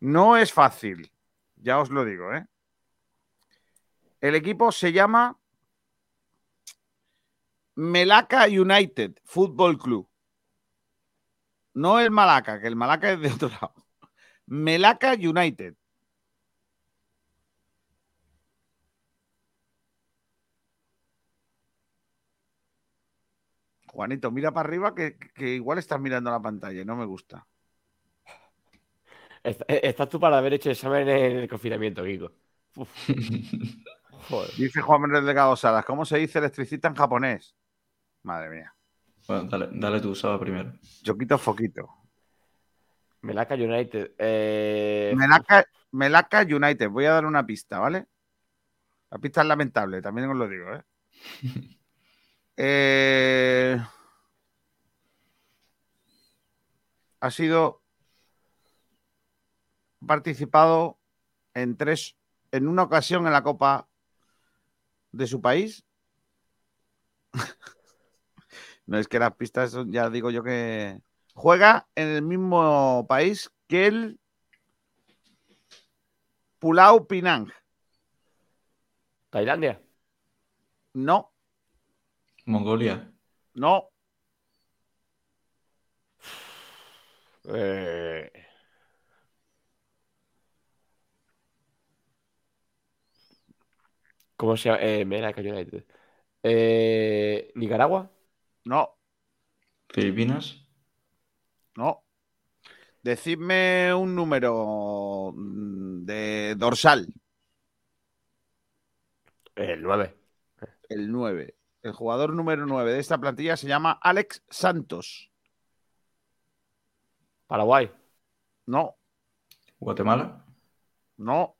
No es fácil, ya os lo digo, ¿eh? El equipo se llama Melaka United Football Club. No el Malaca, que el Malaca es de otro lado. Melaka United. Juanito, mira para arriba que, que igual estás mirando la pantalla y no me gusta. Eh, Estás tú para haber hecho examen en el confinamiento, Kiko. Joder. Dice Juan Manuel Delgado Salas, ¿cómo se dice electricista en japonés? Madre mía. Bueno, dale, dale tú, Saba, primero. Yo quito foquito. Melaka United. Eh, Melaka, Melaka United. Voy a dar una pista, ¿vale? La pista es lamentable, también os lo digo, ¿eh? Eh, ha sido participado en tres en una ocasión en la Copa de su país. no es que las pistas ya digo yo que juega en el mismo país que el Pulau Pinang. Tailandia. No, Mongolia. no, Eh, ¿Cómo se llama? Eh. Eh, ¿Nicaragua? no, Filipinas. no. Decidme un número mm, de dorsal, El 9. el 9. El jugador número 9 de esta plantilla se llama Alex Santos. Paraguay. No, Guatemala. no.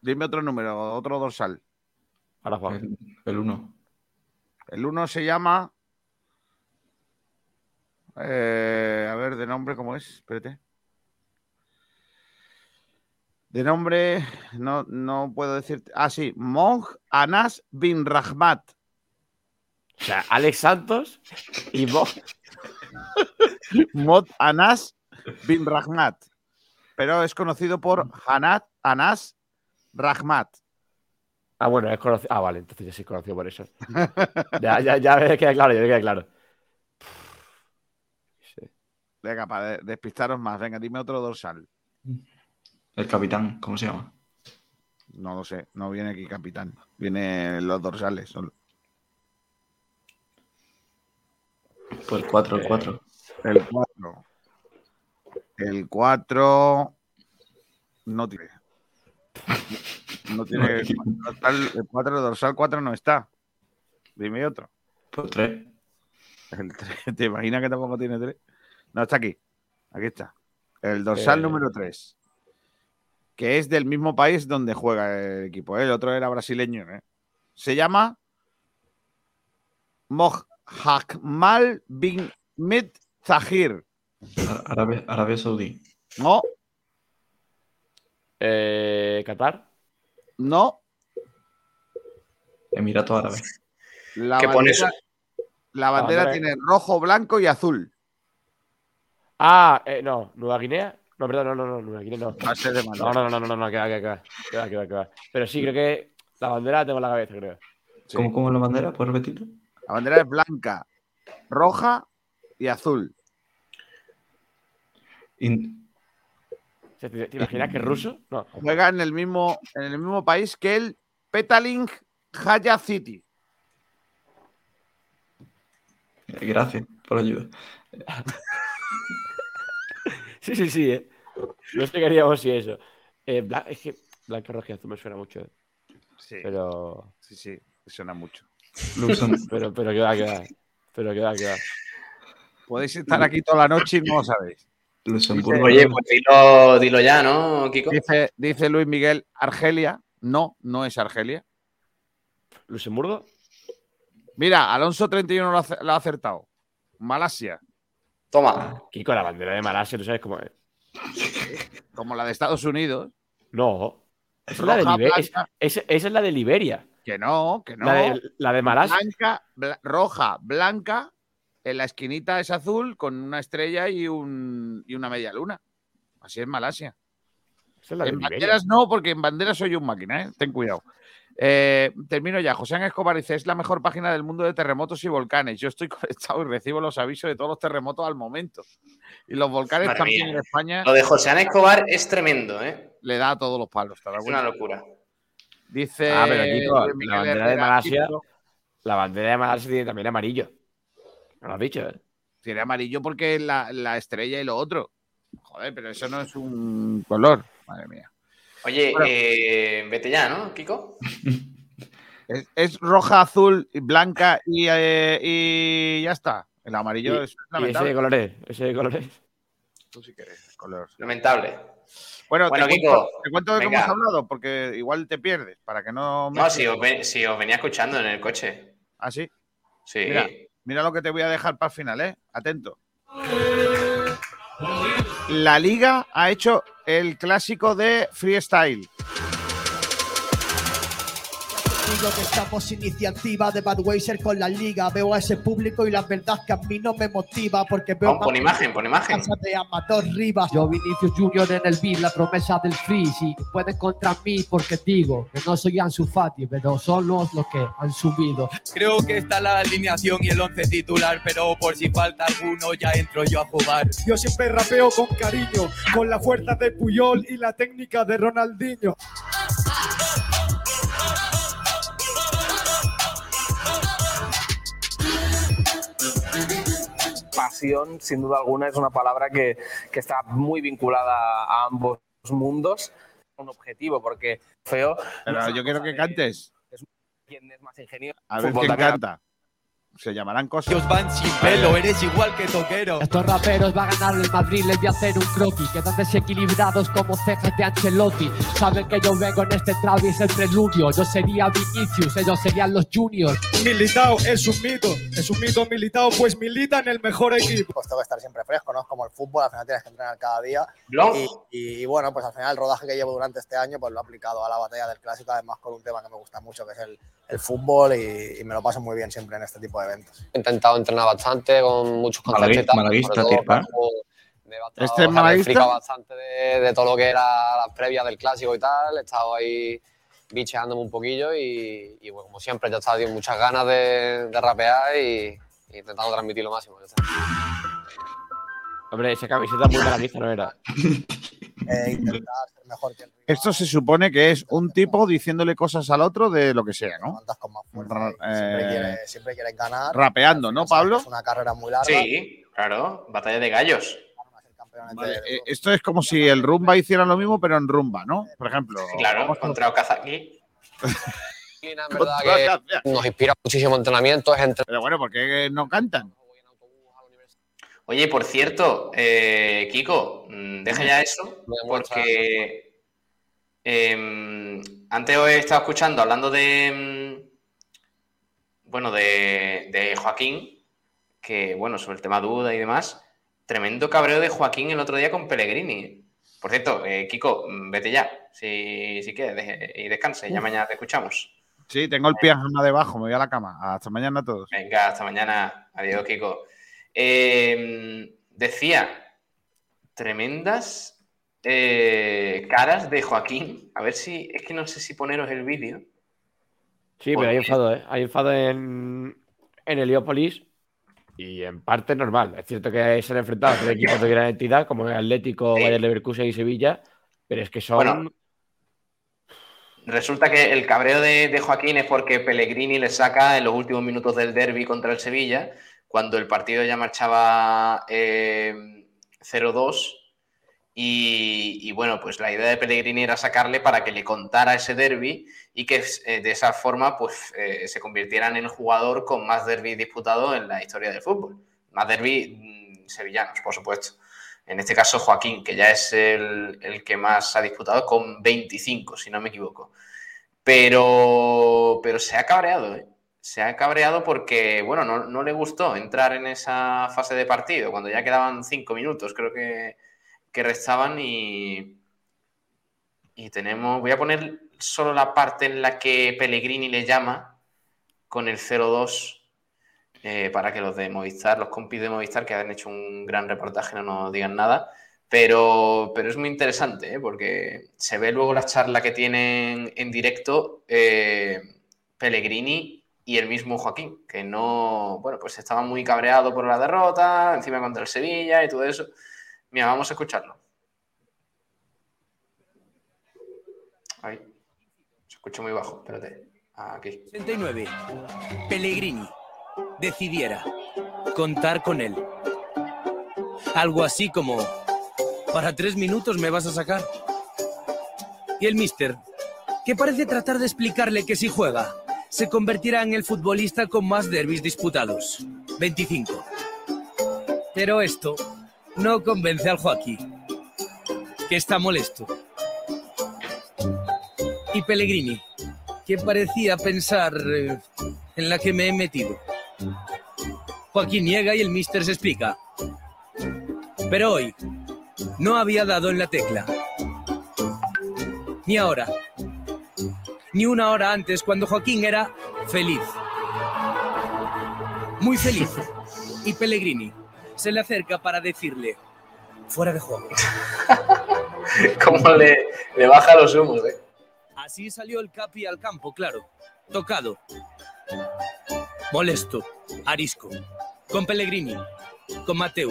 Dime otro número, otro dorsal. Juan. El, el uno. El 1 se llama. eh, a ver, de nombre, ¿cómo es? Espérate. De nombre, no, no puedo decirte. Ah, sí, Monj Anas bin Rahmat. O sea, Alex Santos y Mo. Mod Anas bin Rahmat. Pero es conocido por Hanat Anas Rahmat. Ah, bueno, es conocido. Ah, vale, entonces ya sí es conocido por eso. Ya, ya, ya me queda claro, ya me queda claro. Sí. Venga, para de- despistaros más. Venga, dime otro dorsal. El capitán, ¿cómo se llama? No lo sé, no viene aquí capitán. Vienen los dorsales. solo. Pues el 4, el 4. El 4. El 4 no tiene. No tiene. dorsal- El 4 dorsal 4 no está. Dime otro. Pues el 3. El tres, ¿Te imaginas que tampoco tiene 3? No, está aquí. Aquí está. El dorsal Eh. número 3. Que es del mismo país donde juega el equipo. ¿eh? El otro era brasileño. ¿eh? Se llama Mohamed bin Mit Zahir. Arabia, Arabia Saudí. No, Eh, Qatar. no. Emiratos Árabes. La ¿Qué pone eso? bandera, la bandera bandera- tiene rojo, blanco y azul. Ah, eh, no, Nueva Guinea. No, perdón, no, no, no, Guinea no. Va a ser de No, bandera. no, no, no, no, no, que va, que va, que va, que va, que va. Pero sí, creo que la bandera la tengo en la cabeza, creo. Sí. ¿Cómo, ¿Cómo es la bandera? ¿Puedes repetirlo? La bandera es blanca, roja y azul. ¿Te, te imaginas que es ruso? No. Juega en el mismo, en el mismo país que el Petaling Haya City. Gracias por la ayuda. Sí, sí, sí, eh. No sé qué haríamos si eso. Eh, bla- es que blanco, rojo y azul me suena mucho, eh. Sí, Pero, sí, sí, suena mucho. Pero, pero que va, que va. Pero que va, que va. Podéis estar aquí toda la noche y no lo sabéis. Luxemburgo. Oye, pues dilo, dilo ya, ¿no, Kiko? Dice, dice Luis Miguel, Argelia. No, no es Argelia. ¿Luxemburgo? Mira, Alonso 31 lo ha, ace- lo ha acertado. Malasia, Toma. Kiko, la bandera de Malasia, ¿tú sabes cómo es? como la de Estados Unidos. No. Esa es la de, es- esa- es la de Liberia. Que no, que no. La, de, la de Malasia. Blanca, bla- roja, blanca. En la esquinita es azul con una estrella y, un, y una media luna. Así es Malasia. Esa es la de En Liberia. banderas no, porque en banderas soy un máquina, ¿eh? ten cuidado. Eh, termino ya. José Ángel Escobar dice: Es la mejor página del mundo de terremotos y volcanes. Yo estoy conectado y recibo los avisos de todos los terremotos al momento. Y los volcanes Madre también mía. en España Lo de José Ana Escobar es tremendo, ¿eh? le da a todos los palos. ¿te das Es una locura. Dice. Ah, pero, Luis la bandera de Malasia- La bandera de Malasia tiene también amarillo. No lo has dicho, ¿eh? Tiene amarillo porque es la, la estrella y lo otro. Joder, pero eso no es un color. Madre mía. Oye, Bueno. eh, vete ya, ¿no, Kiko? Es, es roja, azul, blanca y, eh, y ya está. El amarillo Y- es ¿Y ese lamentable. de colores? ¿Ese de colores? Tú si quieres, el color. Lamentable. Bueno, Bueno, te, Kiko, cuento, te cuento de venga. hemos hablado, porque igual te pierdes, para que no... No, si os, ve- si os venía escuchando en el coche. Ah, sí. Sí. Mira. Mira lo que te voy a dejar para el final, ¿eh? Atento. La liga ha hecho el clásico de freestyle. Digo que estamos iniciativa de Budweiser con la liga. Veo a ese público y la verdad que a mí no me motiva porque veo Pon, pon imagen, pon imagen. casa de Amador Rivas. Yo Vinicius Junior en el beat, la promesa del free, si pueden contra mí porque digo que no soy Ansu Fati, pero son los, los que han subido. Creo que está la alineación y el once titular, pero por si falta alguno ya entro yo a jugar. Yo siempre rapeo con cariño, con la fuerza de Puyol y la técnica de Ronaldinho. Pasión, sin duda alguna, es una palabra que, que está muy vinculada a ambos mundos. Un objetivo, porque feo. Pero no es yo quiero que cantes. ¿Quién es más ingenioso? A ver quién canta. Se llamarán cosas. Ellos van sin pelo, eres igual que toquero. Estos raperos va a ganar el Madrid, les voy a hacer un croquis. Quedan desequilibrados como cejas de Ancelotti. Saben que yo vengo en este trap y es el preludio. Yo sería Vinicius, ellos serían los juniors. Militao es un mito, es un mito Militao, pues milita en el mejor equipo. pues tengo que estar siempre fresco, ¿no? Es como el fútbol, al final tienes que entrenar cada día. Blog. Y, y, bueno, pues al final el rodaje que llevo durante este año, pues lo he aplicado a la batalla del clásico, además con un tema que me gusta mucho, que es el, el fútbol, y, y me lo paso muy bien siempre en este tipo de. He intentado entrenar bastante con muchos conceptos y tal. ¿Este es o sea, malaguista? bastante de, de todo lo que era las previas del clásico y tal. He estado ahí bicheándome un poquillo y, y, bueno, como siempre, ya he estado con muchas ganas de, de rapear y, y intentando transmitir lo máximo. Hombre, esa camiseta muy malaguista no era. Eh, intentar ser mejor que el rival, Esto se supone que es un tipo diciéndole cosas al otro de lo que sea, ¿no? con más fuerza siempre, eh, quiere- siempre quieres ganar. rapeando, ¿no, Pablo? Es una carrera muy larga. Sí, claro. Batalla de gallos. Vale, eh, esto es como si el rumba hiciera lo mismo, pero en rumba, ¿no? Por ejemplo. Claro, contra Okazaki. Nos inspira muchísimo entrenamiento, es entre Pero bueno, ¿por qué no cantan? Oye, por cierto, eh, Kiko, mm, deja ya eso, porque em, antes os he estado escuchando hablando de, mm, bueno, de, de Joaquín, que, bueno, sobre el tema duda y demás, tremendo cabreo de Joaquín el otro día con Pellegrini. Por cierto, eh, Kiko, mm, vete ya, si, si quieres, deje- y descanse, ya mañana te escuchamos. Sí, tengo el pijama debajo, me voy a la cama. Hasta mañana a todos. Venga, hasta mañana. Adiós, Kiko. Eh, decía, tremendas eh, caras de Joaquín. A ver si, es que no sé si poneros el vídeo. Sí, ¿Por pero hay enfado, ¿eh? Hay enfado en, en Heliópolis y en parte normal. Es cierto que se han enfrentado a tres equipos de gran entidad, como el Atlético, Sí. Bayern Leverkusen y Sevilla, pero es que son... Bueno, Resulta que el cabreo de, de Joaquín es porque Pellegrini le saca en los últimos minutos del derby contra el Sevilla, cuando el partido ya marchaba eh, 0-2. Y, y bueno, pues la idea de Pellegrini era sacarle para que le contara ese derby y que eh, de esa forma pues, eh, se convirtiera en el jugador con más derby disputado en la historia del fútbol. Más derby mm, sevillanos, por supuesto. En este caso, Joaquín, que ya es el, el que más ha disputado con 25, si no me equivoco. Pero, pero se ha cabreado, ¿eh? Se ha cabreado porque, bueno, no, no le gustó entrar en esa fase de partido, cuando ya quedaban cinco minutos, creo que, que restaban y, y tenemos, voy a poner solo la parte en la que Pellegrini le llama con el 0-2 eh, para que los de Movistar, los compis de Movistar que han hecho un gran reportaje no nos digan nada. Pero, pero es muy interesante, ¿eh? porque se ve luego la charla que tienen en directo eh, Pellegrini y el mismo Joaquín, que no, bueno, pues estaba muy cabreado por la derrota, encima contra el Sevilla y todo eso. Mira, vamos a escucharlo. Ahí. Se escucha muy bajo, espérate. Aquí. 69. Pellegrini decidiera contar con él. Algo así como, para tres minutos me vas a sacar. Y el mister, que parece tratar de explicarle que si juega, se convertirá en el futbolista con más derbis disputados. 25. Pero esto no convence al Joaquín, que está molesto. Y Pellegrini, que parecía pensar eh, en la que me he metido. Joaquín niega y el mister se explica. Pero hoy no había dado en la tecla. Ni ahora. Ni una hora antes cuando Joaquín era feliz. Muy feliz. Y Pellegrini se le acerca para decirle, fuera de juego. Cómo le, le baja los humos, ¿eh? Así salió el Capi al campo, claro. Tocado. Molesto. Arisco. Con Pellegrini. Con Mateu.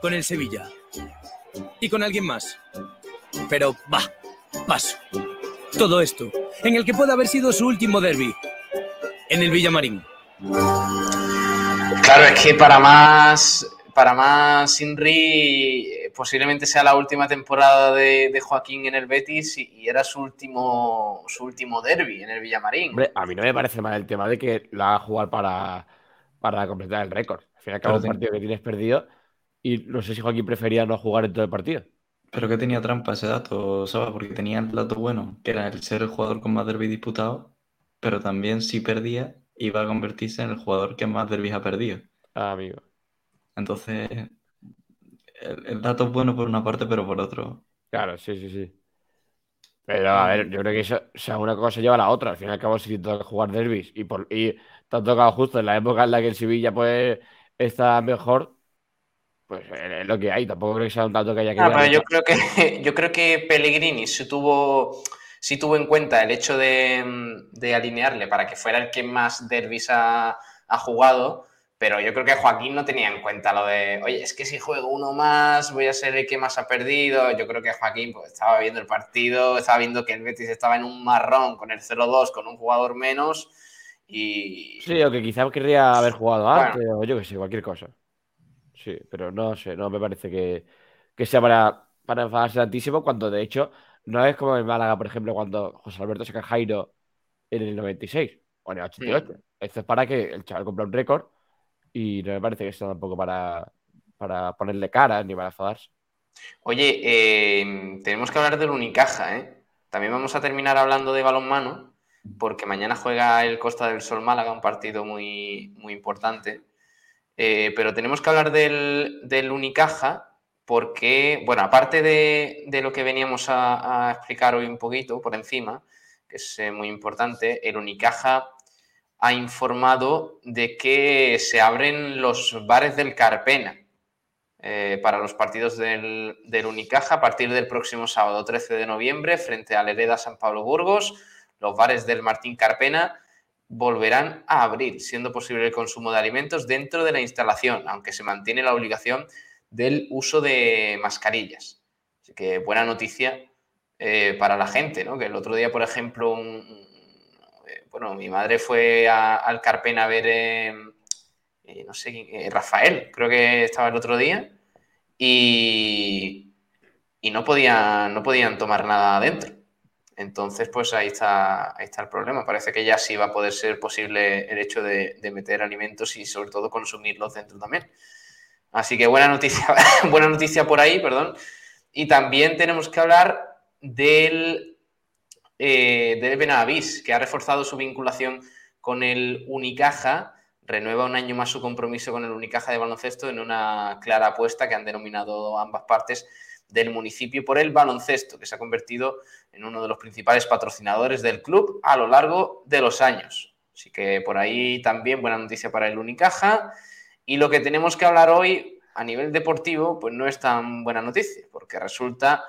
Con el Sevilla. Y con alguien más. Pero va, paso. Todo esto, en el que puede haber sido su último derby. En el Villamarín. Claro, es que para más, para más Inri posiblemente sea la última temporada de, de Joaquín en el Betis y, y era su último, su último derby en el Villamarín. Hombre, a mí no me parece mal el tema de que la haga jugar para, para completar el récord. Al final, cada un partido que tienes perdido. Y no sé si Joaquín prefería no jugar en todo el partido. Pero que tenía trampa ese dato, ¿sabes? Porque tenía el dato bueno, que era el ser el jugador con más derbis disputados, pero también si perdía, iba a convertirse en el jugador que más derbis ha perdido. Ah, amigo. Entonces, el, el dato es bueno por una parte, pero por otro. Claro, sí, sí, sí. Pero a ver, yo creo que eso, o sea, una cosa lleva a la otra. Al fin y al cabo, si te toca jugar derbis y, por, y te ha tocado justo en la época en la que el Sevilla pues está mejor, pues es lo que hay. Tampoco creo que sea un dato que haya que ver. pero yo creo que yo creo que Pellegrini sí tuvo, sí tuvo en cuenta el hecho de, de alinearle para que fuera el que más derbis ha, ha jugado, pero yo creo que Joaquín no tenía en cuenta lo de, oye, es que si juego uno más voy a ser el que más ha perdido. Yo creo que Joaquín pues, estaba viendo el partido, estaba viendo que el Betis estaba en un marrón con el 0-2, con un jugador menos y Sí, o que quizás querría haber jugado Bueno. antes, o yo que sé, cualquier cosa. Sí, pero no sé, no me parece que, que sea para, para enfadarse tantísimo, cuando de hecho no es como en Málaga, por ejemplo, cuando José Alberto saca Jairo en el 96 o en el 88. Mm. Esto es para que el chaval cumpla un récord y no me parece que sea tampoco para, para ponerle cara ni para enfadarse. Oye, eh, tenemos que hablar del Unicaja, ¿eh? También vamos a terminar hablando de balonmano, porque mañana juega el Costa del Sol Málaga, un partido muy, muy importante. Eh, pero tenemos que hablar del, Unicaja, porque, bueno, aparte de, lo que veníamos a, explicar hoy un poquito por encima, que es eh, muy importante, el Unicaja ha informado de que se abren los bares del Carpena eh, para los partidos del Unicaja a partir del próximo sábado 13 de noviembre frente al Hereda San Pablo Burgos. Los bares del Martín Carpena volverán a abrir, siendo posible el consumo de alimentos dentro de la instalación, aunque se mantiene la obligación del uso de mascarillas. Así que buena noticia eh, para la gente, ¿no? Que el otro día, por ejemplo, un- eh, bueno, mi madre fue al Carpena a ver, eh, eh, no sé, Rafael, creo que estaba el otro día, y, y no, podían, no podían tomar nada adentro. Entonces, pues ahí está, ahí está el problema. Parece que ya sí va a poder ser posible el hecho de, meter alimentos y sobre todo consumirlos dentro también. Así que buena noticia, buena noticia por ahí, perdón. Y también tenemos que hablar del eh, de Benavis, que ha reforzado su vinculación con el Unicaja, renueva un año más su compromiso con el Unicaja de baloncesto en una clara apuesta que han denominado ambas partes del municipio por el baloncesto, que se ha convertido en uno de los principales patrocinadores del club a lo largo de los años. Así que por ahí también buena noticia para el Unicaja. Y lo que tenemos que hablar hoy a nivel deportivo, pues no es tan buena noticia, porque resulta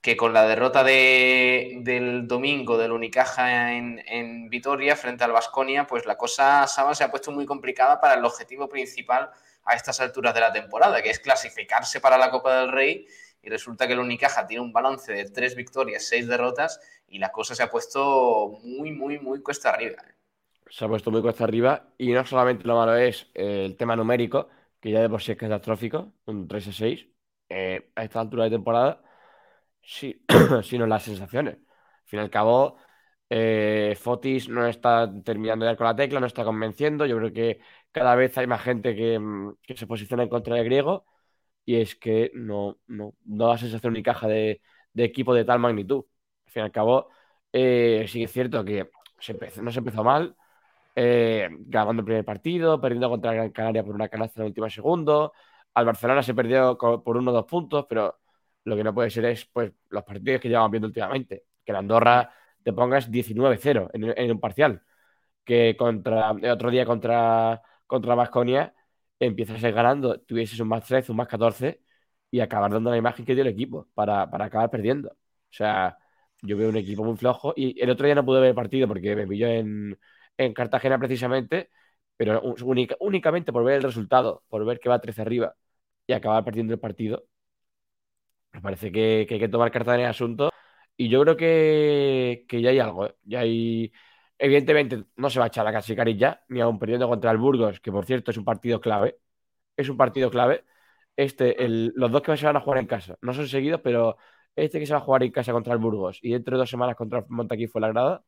que con la derrota de, del domingo del Unicaja en, en Vitoria frente al Vasconia, pues la cosa se ha puesto muy complicada para el objetivo principal a estas alturas de la temporada, que es clasificarse para la Copa del Rey. Y resulta que el Unicaja tiene un balance de tres victorias, seis derrotas, y la cosa se ha puesto muy, muy, muy cuesta arriba. ¿eh? Se ha puesto muy cuesta arriba, y no solamente lo malo es eh, el tema numérico, que ya de por sí es catastrófico, un 3 a 6, eh, a esta altura de temporada sí, sino las sensaciones. Al fin y al cabo, eh, Fotis no está terminando de dar con la tecla, no está convenciendo. Yo creo que cada vez hay más gente que, mm, que se posiciona en contra del griego y es que no, no, no da sensación ni caja de, de, equipo de tal magnitud. Al fin y al cabo, eh, sí es cierto que se empezó, no se empezó mal, eh, ganando el primer partido, perdiendo contra Gran Canaria por una canasta en el último segundo. Al Barcelona se perdió por uno o dos puntos, pero lo que no puede ser es pues, los partidos que llevamos viendo últimamente. Que en Andorra te pongas 19-0 en, en, un parcial. Que contra el otro día contra, contra Vasconia empiezas a ir ganando, tuvieses un más 13, un más 14 y acabar dando la imagen que dio el equipo para, para acabar perdiendo. O sea, yo veo un equipo muy flojo y el otro día no pude ver el partido porque me pilló en, en Cartagena precisamente, pero única, únicamente por ver el resultado, por ver que va 13 arriba y acabar perdiendo el partido, me parece que, que, hay que tomar carta en el asunto y yo creo que, que ya hay algo. ¿eh? Ya hay. Evidentemente, no se va a echar a Casicaris ya, ni aún perdiendo contra el Burgos, que por cierto es un partido clave. Es un partido clave. Este, el, los dos que se van a jugar en casa, no son seguidos, pero este que se va a jugar en casa contra el Burgos y dentro de dos semanas contra Montaquí fue la grada,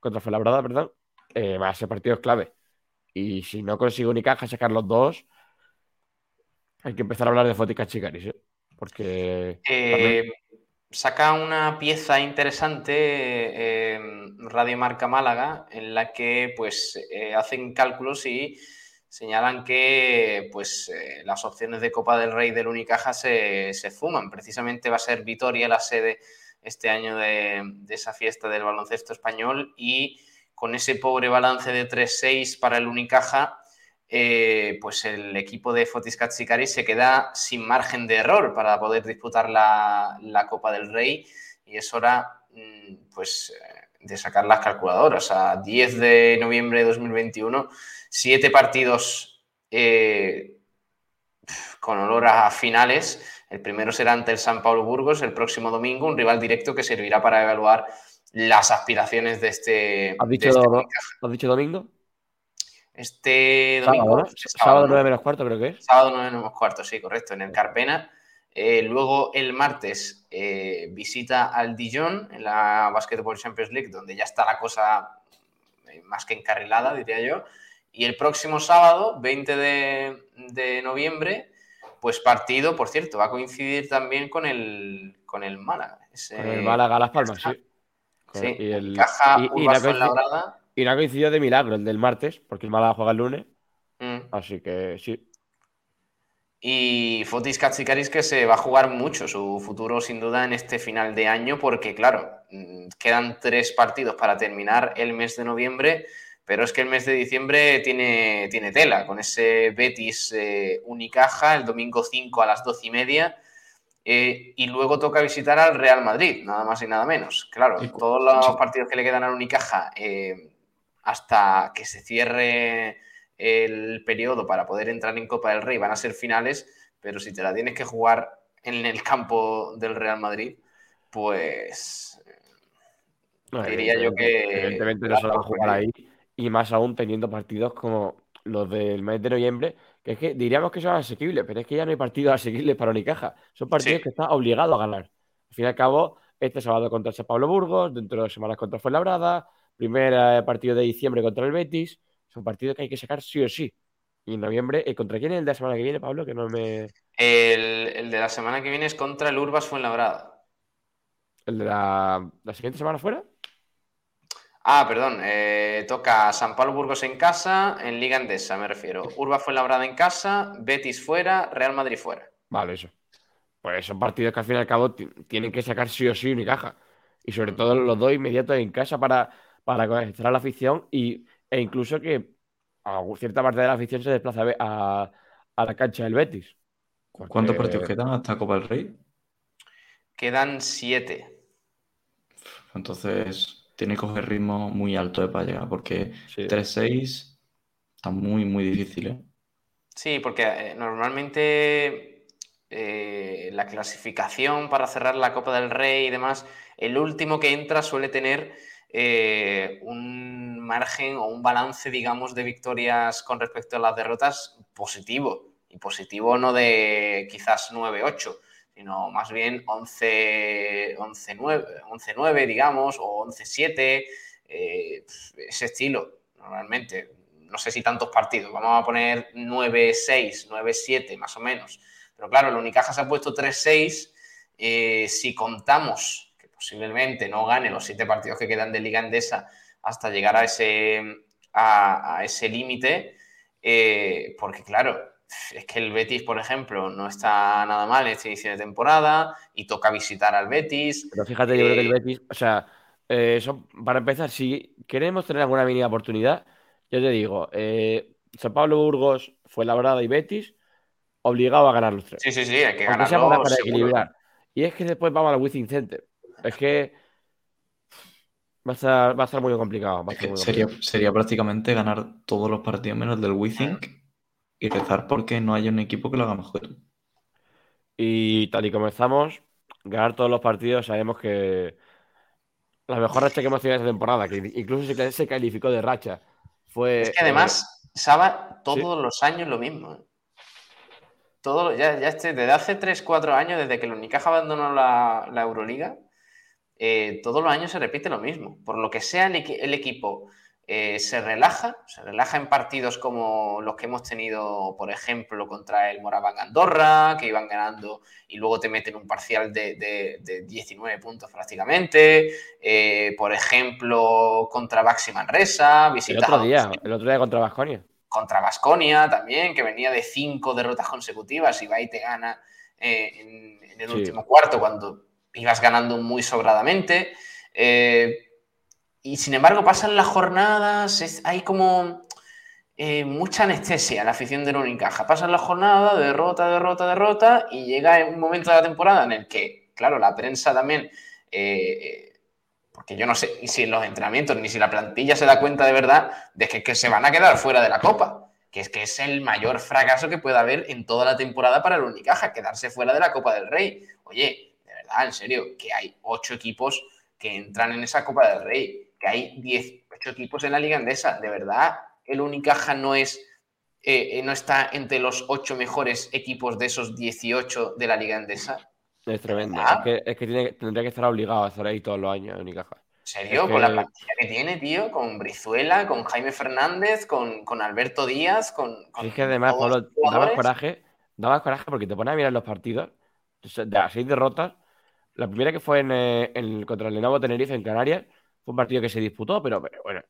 contra Fuenlabrada, perdón, eh, va a ser partido clave. Y si no consigo ni caja sacar los dos, hay que empezar a hablar de Fotica Chicaris, ¿eh? Porque. Eh, saca una pieza interesante eh, Radio Marca Málaga en la que pues eh, hacen cálculos y señalan que pues eh, las opciones de Copa del Rey del Unicaja se, se, fuman. Precisamente va a ser Vitoria la sede este año de, de esa fiesta del baloncesto español y con ese pobre balance de 3-6 para el Unicaja eh, pues el equipo de Fotis Katsikaris se queda sin margen de error para poder disputar la, la Copa del Rey y es hora mm, pues, eh, de sacar las calculadoras. A 10 de noviembre de 2021, siete partidos eh, con olor a finales. El primero será ante el San Pablo Burgos el próximo domingo, un rival directo que servirá para evaluar las aspiraciones de este. ¿Has dicho, de este ¿has dicho domingo? Este domingo. Sábado, ¿no? sábado 9 menos cuarto, creo que es. Sábado 9 menos cuarto, sí, correcto, en el Carpena. Eh, luego el martes eh, visita al Dijon en la Basketball Champions League, donde ya está la cosa eh, más que encarrilada, diría yo. Y el próximo sábado, 20 de, de, noviembre, pues partido, por cierto, va a coincidir también con el, con el Málaga. Ese, con el Málaga Las Palmas, sí. Sí, y el, Caja y, y la, y no ha coincidido de milagro el del martes, porque el Málaga juega el lunes. Mm. Así que sí. Y Fotis Katsikaris que se va a jugar mucho su futuro sin duda en este final de año porque claro, mm, quedan tres partidos para terminar el mes de noviembre, pero es que el mes de diciembre tiene, tiene tela con ese Betis eh, Unicaja el domingo 5 a las 12 y media eh, y luego toca visitar al Real Madrid, nada más y nada menos. Claro, todos los partidos que le quedan al Unicaja eh, hasta que se cierre el periodo para poder entrar en Copa del Rey van a ser finales, pero si te la tienes que jugar en el campo del Real Madrid, pues no, diría yo que... Evidentemente no se va a jugar ahí, y más aún teniendo partidos como los del mes de noviembre, que es que diríamos que son asequibles, pero es que ya no hay partidos asequibles para Unicaja. Son partidos sí. que está obligado a ganar. Al fin y al cabo, este sábado contra San Pablo Burgos, dentro de dos semanas contra Fuenlabrada, primer partido de diciembre contra el Betis, son partidos que hay que sacar sí o sí. Y en noviembre, ¿eh, ¿contra quién es el de la semana que viene, Pablo? Que no me. El, el de la semana que viene es contra el Urbas Fuenlabrada. ¿El de la, la siguiente semana fuera? Ah, perdón. eh, toca San Pablo Burgos en casa, en Liga Endesa, me refiero. Urba Fuenlabrada en casa, Betis fuera, Real Madrid fuera. Vale, eso. Pues son partidos que al fin y al cabo ti- tienen que sacar sí o sí Unicaja. Y sobre todo los dos inmediatos en casa para, para concentrar a la afición y, e incluso que a cierta parte de la afición se desplaza a, a, la cancha del Betis. ¿Cuántos partidos quedan hasta Copa del Rey? Quedan siete. Entonces tiene que coger ritmo muy alto de para llegar, porque 3-6 está muy, muy difícil, ¿eh? Sí, porque eh, normalmente eh, la clasificación para cerrar la Copa del Rey y demás, el último que entra suele tener eh, un margen o un balance, digamos, de victorias con respecto a las derrotas positivo. Y positivo no de quizás 9-8, sino más bien 11 11-9, 11-9, digamos, o 11-7, eh, ese estilo, normalmente. No sé si tantos partidos, vamos a poner 9-6, 9-7 más o menos. Pero claro, el Unicaja se ha puesto 3-6. eh, si contamos posiblemente no gane los siete partidos que quedan de Liga Endesa hasta llegar a ese, a, a ese límite, eh, porque claro, es que el Betis, por ejemplo, no está nada mal en este inicio de temporada y toca visitar al Betis. Pero fíjate, yo creo que el Eh, Betis, o sea, eh, eso, para empezar, si queremos tener alguna mínima oportunidad, yo te digo, San Pablo Burgos, Fuenlabrada y Betis, obligado a ganar los tres. Sí, sí, sí, hay que ganarlo para, equilibrar. Y es que después vamos al Wizzing Center. Es que va a estar, va a estar muy complicado. va a estar muy Sería, complicado. sería prácticamente ganar todos los partidos menos el del WeThink y rezar porque no haya un equipo que lo haga mejor que tú. Y tal y como estamos, ganar todos los partidos, sabemos que la mejor racha que hemos tenido esta temporada, que incluso se, calificó de racha, fue. Es que además, Saba, todos los años lo mismo. ¿eh? Todo, ya, ya este, desde hace 3-4 años, desde que el Unicaja abandonó la, la Euroliga, eh, todos los años se repite lo mismo. Por lo que sea el, equi- el equipo eh, se relaja, se relaja en partidos como los que hemos tenido, por ejemplo, contra el Moraván Andorra, que iban ganando y luego te meten un parcial de, de- de 19 puntos prácticamente. Eh, por ejemplo, contra Baxi Manresa, El otro día, el otro día contra Vasconia. contra Vasconia también, que venía de cinco derrotas consecutivas y va y te gana en, en el Sí. último cuarto cuando ibas ganando muy sobradamente. Eh, y sin embargo, pasan las jornadas, hay como eh, mucha anestesia en la afición de Unicaja. Pasan las jornadas, derrota, derrota, derrota, y llega un momento de la temporada en el que, claro, la prensa también. eh, porque yo no sé ni si en los entrenamientos ni si la plantilla se da cuenta de verdad de que, que se van a quedar fuera de la Copa. Que es que es el mayor fracaso que puede haber en toda la temporada para el Unicaja, quedarse fuera de la Copa del Rey. Oye, verdad, en serio, que hay ocho equipos que entran en esa Copa del Rey, que hay 18 equipos en la Liga Andesa. De verdad, el Unicaja no es eh, eh, no está entre los ocho mejores equipos de esos 18 de la Liga Andesa. Es tremendo. Es que, es que tiene, tendría que estar obligado a estar ahí todos los años, Unicaja. ¿En serio? Es Con la plantilla que tiene, tío, con Brizuela, con Jaime Fernández, con, con Alberto Díaz, con, con Es que además, Pablo, da más coraje, da más coraje porque te pones a mirar los partidos, de las seis derrotas, la primera que fue en, eh, en- contra el Lenovo Tenerife en Canarias, fue un partido que se disputó, pero, bueno,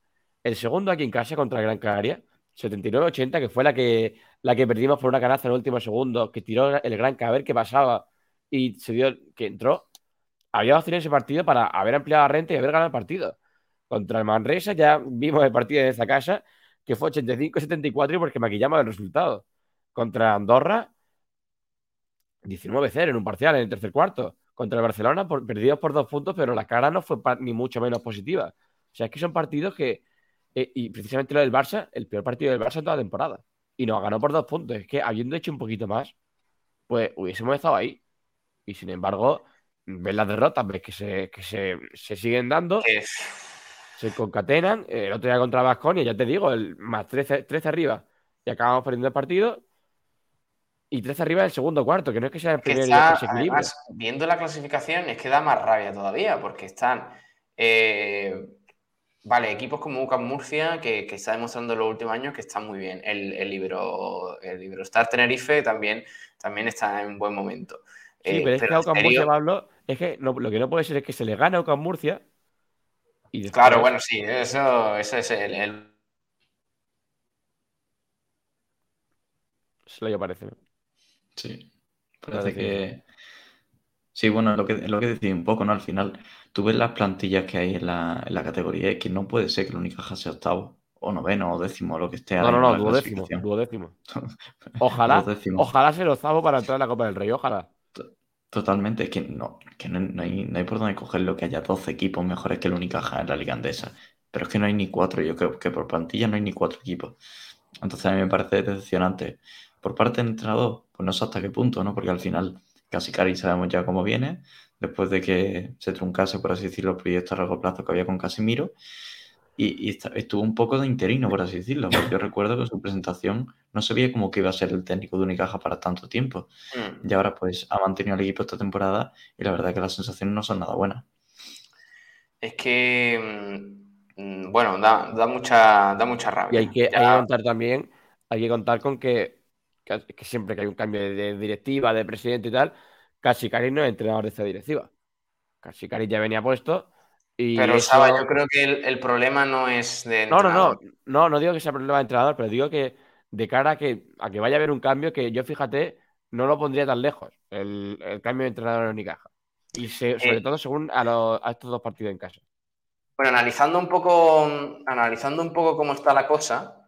el segundo aquí en casa contra el Gran Canaria, 79-80, que fue la que, la que perdimos por una canasta en el último segundo, que tiró el Gran a ver qué pasaba y se dio que entró. Habíamos tenido ese partido para haber ampliado la renta y haber ganado el partido. Contra el Manresa ya vimos el partido en esta casa, que fue 85-74 y porque maquillamos el resultado. Contra Andorra, 19-0 en un parcial en el tercer cuarto. Contra el Barcelona, por, perdidos por dos puntos, pero la cara no fue ni mucho menos positiva. O sea, es que son partidos que. eh, y precisamente lo del Barça, el peor partido del Barça en toda la temporada. Y nos ganó por dos puntos. Es que habiendo hecho un poquito más, pues hubiésemos estado ahí. Y sin embargo, ves las derrotas, ves que se, que se, se siguen dando, se concatenan. El otro día contra Vasconia, ya te digo, el más 13, 13 arriba. Y acabamos perdiendo el partido. Y 13 arriba en el segundo cuarto, que no es que sea el primero y está, se equilibre. además, viendo la clasificación, es que da más rabia todavía, porque están, eh, vale, equipos como UCAM Murcia, que, que está demostrando en los últimos años que están muy bien. El, el Libro, el Iberostar Tenerife también, también está en buen momento. Sí, Eh, pero es que a serio, Murcia, Pablo, es que lo que no puede ser es que se le gane a Ocam Murcia Y después- Claro, bueno, sí, eso, ese es el, el- Se lo parece. Sí. Parece que-. Sí, bueno, lo que, lo que decía un poco, ¿no? Al final, tú ves las plantillas que hay en la, en la categoría, es que no puede ser que el Unicaja sea octavo, o noveno, o décimo, o lo que esté No, no, no, duodécimo, duodécimo. Ojalá, Duodécimo. ojalá ser octavo para entrar en la Copa del Rey, ojalá. Totalmente, es que no, que no, no hay, no hay por dónde cogerlo que haya 12 equipos mejores que el Unicaja en la Liga Andesa. Pero es que no hay ni cuatro, yo creo que por plantilla no hay ni cuatro equipos. Entonces a mí me parece decepcionante. Por parte del entrenador, pues no sé hasta qué punto, ¿no? Porque al final casi Cari sabemos ya cómo viene, después de que se truncase, por así decirlo, el proyecto a largo plazo que había con Casimiro. Y, y estuvo un poco de interino, por así decirlo. Porque yo recuerdo que en su presentación no se veía como que iba a ser el técnico de Unicaja para tanto tiempo. Mm. Y ahora pues ha mantenido el equipo esta temporada y la verdad que las sensaciones no son nada buenas. es que, mm, mm, bueno, da, da mucha, da mucha Y rabia. hay que, hay que contar también, hay que contar con que, que- que siempre que hay un cambio de, de directiva, de presidente y tal, Cari no es entrenador de esta directiva. Cari ya venía puesto y Pero, eso- Saba, yo creo que el, el problema no es de No, no, no, no, no digo que sea problema de entrenador, pero digo que de cara a que, a que vaya a haber un cambio, que yo fíjate, no lo pondría tan lejos, el, el cambio de entrenador en Unicaja. Y se- sobre Eh. todo según a, los- a estos dos partidos en casa. Bueno, analizando un poco, analizando un poco cómo está la cosa,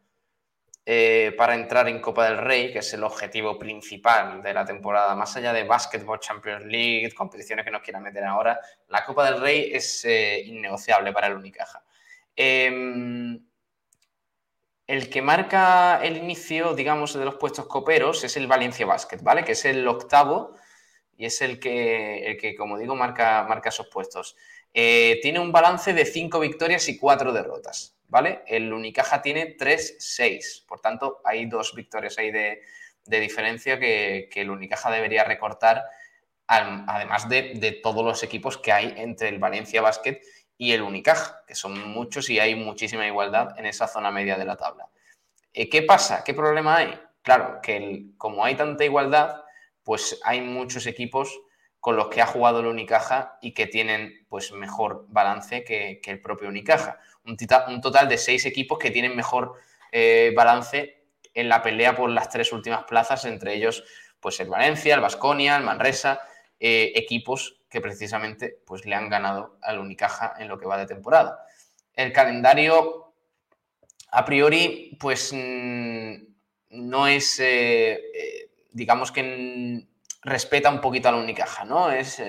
eh, para entrar en Copa del Rey, que es el objetivo principal de la temporada, más allá de Basketball Champions League, competiciones que nos quieran meter ahora, la Copa del Rey es eh, innegociable para el Unicaja. Em, el que marca el inicio, digamos, de los puestos coperos es el Valencia Basket, ¿vale? Que es el octavo y es el que, el que como digo, marca, marca esos puestos. Eh, tiene un balance de 5 victorias y 4 derrotas, ¿vale? El Unicaja tiene 3-6, por tanto, hay dos victorias ahí de, de diferencia que, que el Unicaja debería recortar, además de, de todos los equipos que hay entre el Valencia Basket y el Unicaja, que son muchos y hay muchísima igualdad en esa zona media de la tabla. Eh, ¿Qué pasa? ¿Qué problema hay? Claro, que como hay tanta igualdad, pues hay muchos equipos con los que ha jugado el Unicaja y que tienen pues mejor balance que, que el propio Unicaja. Un, total de seis equipos que tienen mejor eh, balance en la pelea por las tres últimas plazas, entre ellos pues el Valencia, el Vasconia, el Manresa, eh, equipos que precisamente pues le han ganado al Unicaja en lo que va de temporada. El calendario a priori, pues mm, no es, eh, digamos que respeta un poquito a la Unicaja, ¿no? Es,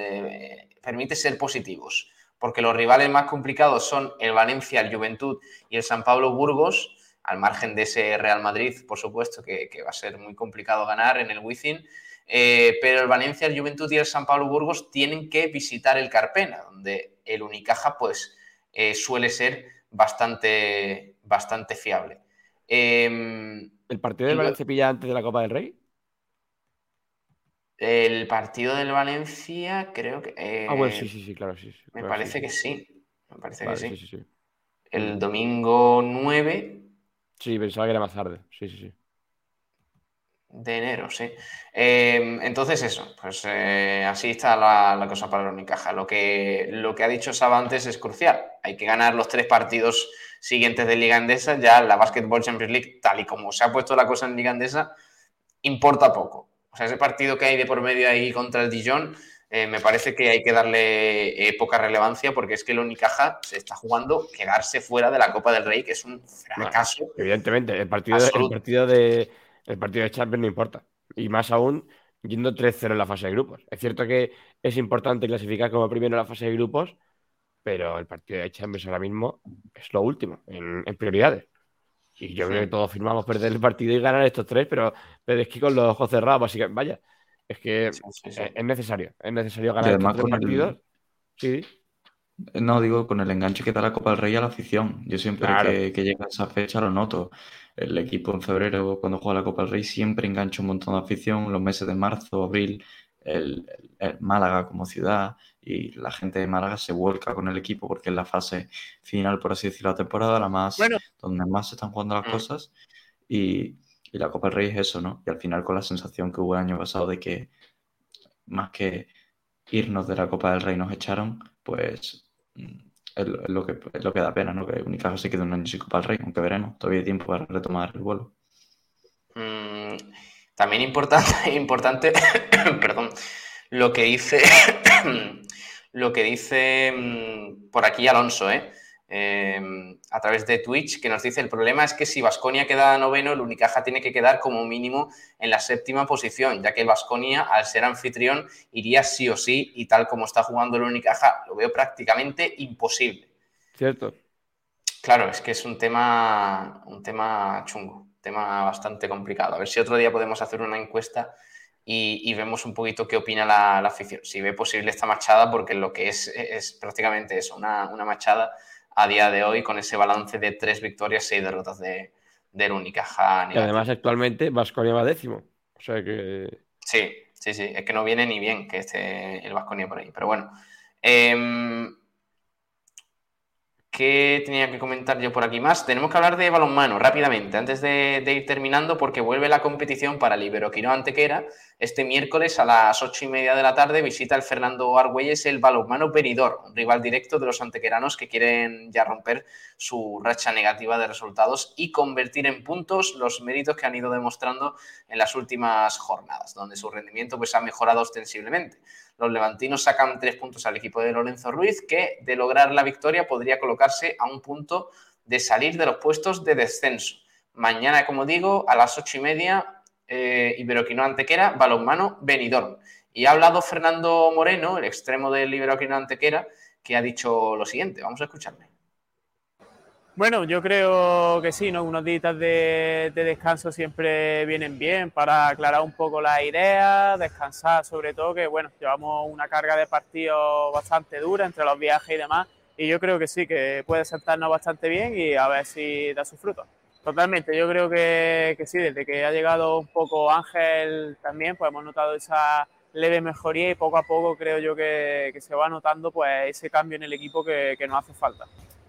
permite ser positivos, porque los rivales más complicados son el Valencia, el Juventud y el San Pablo Burgos, al margen de ese Real Madrid, por supuesto, que, que va a ser muy complicado ganar en el Wizzing. Eh, pero el Valencia, el Juventud y el San Pablo Burgos tienen que visitar el Carpena, donde el Unicaja pues eh, suele ser bastante, bastante fiable. Em, ¿El partido del Valencia pilla antes de la Copa del Rey? El partido del Valencia creo que... eh, ah, bueno, sí, sí, sí, claro, sí. sí, Me claro, parece sí, que sí. Me parece Vale, que sí. El domingo 9 Sí, pensaba que era más tarde. Sí, sí, sí. de enero, sí. Eh, entonces eso, pues eh, así está la, la cosa para el Unicaja. Lo que, lo que ha dicho Saba antes es crucial. Hay que ganar los tres partidos siguientes de Liga Endesa. Ya la Basketball Champions League, tal y como se ha puesto la cosa en Liga Endesa, importa poco. O sea, ese partido que hay de por medio ahí contra el Dijon, eh, me parece que hay que darle eh, poca relevancia porque es que el Unicaja se está jugando quedarse fuera de la Copa del Rey, que es un fracaso. Evidentemente, el partido, el Absoluto. partido de el partido de Champions no importa. Y más aún yendo 3-0 en la fase de grupos. Es cierto que es importante clasificar como primero en la fase de grupos, pero el partido de Champions ahora mismo es lo último en, en prioridades. Y yo creo que todos firmamos perder el partido y ganar estos tres, pero, pero es que con los ojos cerrados, básicamente, vaya, es que Es, es necesario, es necesario ganar estos tres con el- partidos. Sí, No, digo, con el enganche que da la Copa del Rey a la afición. Yo siempre Claro. que, que llega esa fecha lo noto. El equipo en febrero, cuando juega la Copa del Rey, siempre engancha un montón de afición. Los meses de marzo, abril, el Málaga como ciudad y la gente de Málaga se vuelca con el equipo porque es la fase final, por así decirlo, de la temporada, la más, Bueno. donde más se están jugando las cosas. Y, y la Copa del Rey es eso, ¿no? Y al final con la sensación que hubo el año pasado de que más que irnos de la Copa del Rey nos echaron, pues mm, es, lo- es lo que, es lo que da pena, ¿no? Que Unicaja se quede un año sin Copa del Rey, aunque veremos, todavía hay tiempo para retomar el vuelo. Mm, también importante, importante, perdón, lo que dice, lo que dice mm, por aquí Alonso, ¿eh? Eh, a través de Twitch, que nos dice el problema es que si Vasconia queda noveno, el Unicaja tiene que quedar como mínimo en la séptima posición, ya que el Vasconia, al ser anfitrión, iría sí o sí, y tal como está jugando el Unicaja, lo veo prácticamente imposible. Cierto. Claro, es que es un tema, un tema chungo, un tema bastante complicado. A ver si otro día podemos hacer una encuesta y, y vemos un poquito qué opina la, la afición. Si ve posible esta machada, porque lo que es es prácticamente eso, una, una machada a día de hoy con ese balance de tres victorias, seis derrotas de, del Unicaja. Y además actualmente Vasconia va décimo. O sea que Sí, sí, sí. Es que no viene ni bien que esté el Vasconia por ahí. Pero bueno. Em, ¿Qué tenía que comentar yo por aquí más? Tenemos que hablar de balonmano rápidamente, antes de, de ir terminando, porque vuelve la competición para el Iberoquino Antequera. Este miércoles a las ocho y media de la tarde visita el Fernando Argüelles el balonmano Benidorm, un rival directo de los antequeranos que quieren ya romper su racha negativa de resultados y convertir en puntos los méritos que han ido demostrando en las últimas jornadas, donde su rendimiento pues, ha mejorado ostensiblemente. Los levantinos sacan tres puntos al equipo de Lorenzo Ruiz, que de lograr la victoria podría colocarse a un punto de salir de los puestos de descenso. Mañana, como digo, a las ocho y media, eh, Iberoquino Antequera, balonmano Benidorm. Y ha hablado Fernando Moreno, el extremo del Iberoquino Antequera, que ha dicho lo siguiente. Vamos a escucharle. Bueno, yo creo que sí, ¿no? Unos días de, de descanso siempre vienen bien para aclarar un poco las ideas, descansar sobre todo, que bueno, llevamos una carga de partidos bastante dura entre los viajes y demás, y yo creo que sí, que puede sentarnos bastante bien y a ver si da sus frutos. Totalmente, yo creo que, que sí, desde que ha llegado un poco Ángel también, pues hemos notado esa leve mejoría y poco a poco creo yo que, que se va notando pues ese cambio en el equipo que, que nos hace falta.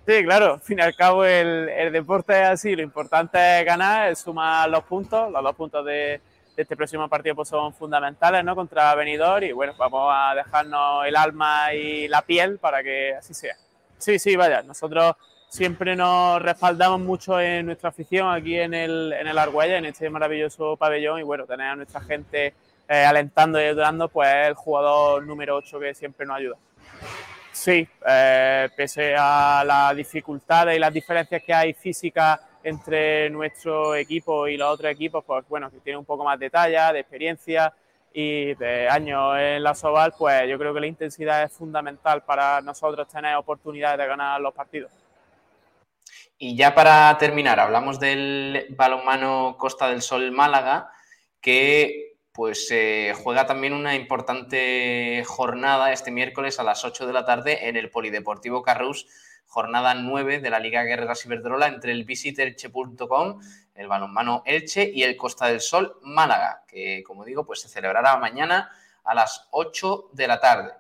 Sí, claro, al fin y al cabo el, el, deporte es así, lo importante es ganar, es sumar los puntos, los dos puntos de, de, este próximo partido pues son fundamentales, ¿no? Contra Benidorm y bueno, vamos a dejarnos el alma y la piel para que así sea. Sí, sí, vaya, nosotros siempre nos respaldamos mucho en nuestra afición aquí en el, en el Argüelles, en este maravilloso pabellón y bueno, tener a nuestra gente eh, alentando y ayudando, pues es el jugador número 8 que siempre nos ayuda. Sí, eh, pese a las dificultades y las diferencias que hay físicas entre nuestro equipo y los otros equipos, pues bueno, que tiene un poco más de talla, de experiencia y de años en la Soval, pues yo creo que la intensidad es fundamental para nosotros tener oportunidades de ganar los partidos. Y ya para terminar, hablamos del balonmano Costa del Sol Málaga, que pues eh, juega también una importante jornada este miércoles a las 8 de la tarde en el Polideportivo Carrus, jornada 9 de la Liga Guerreras Iberdrola entre el visitelche.com, el balonmano Elche y el Costa del Sol Málaga, que como digo, pues se celebrará mañana a las 8 de la tarde.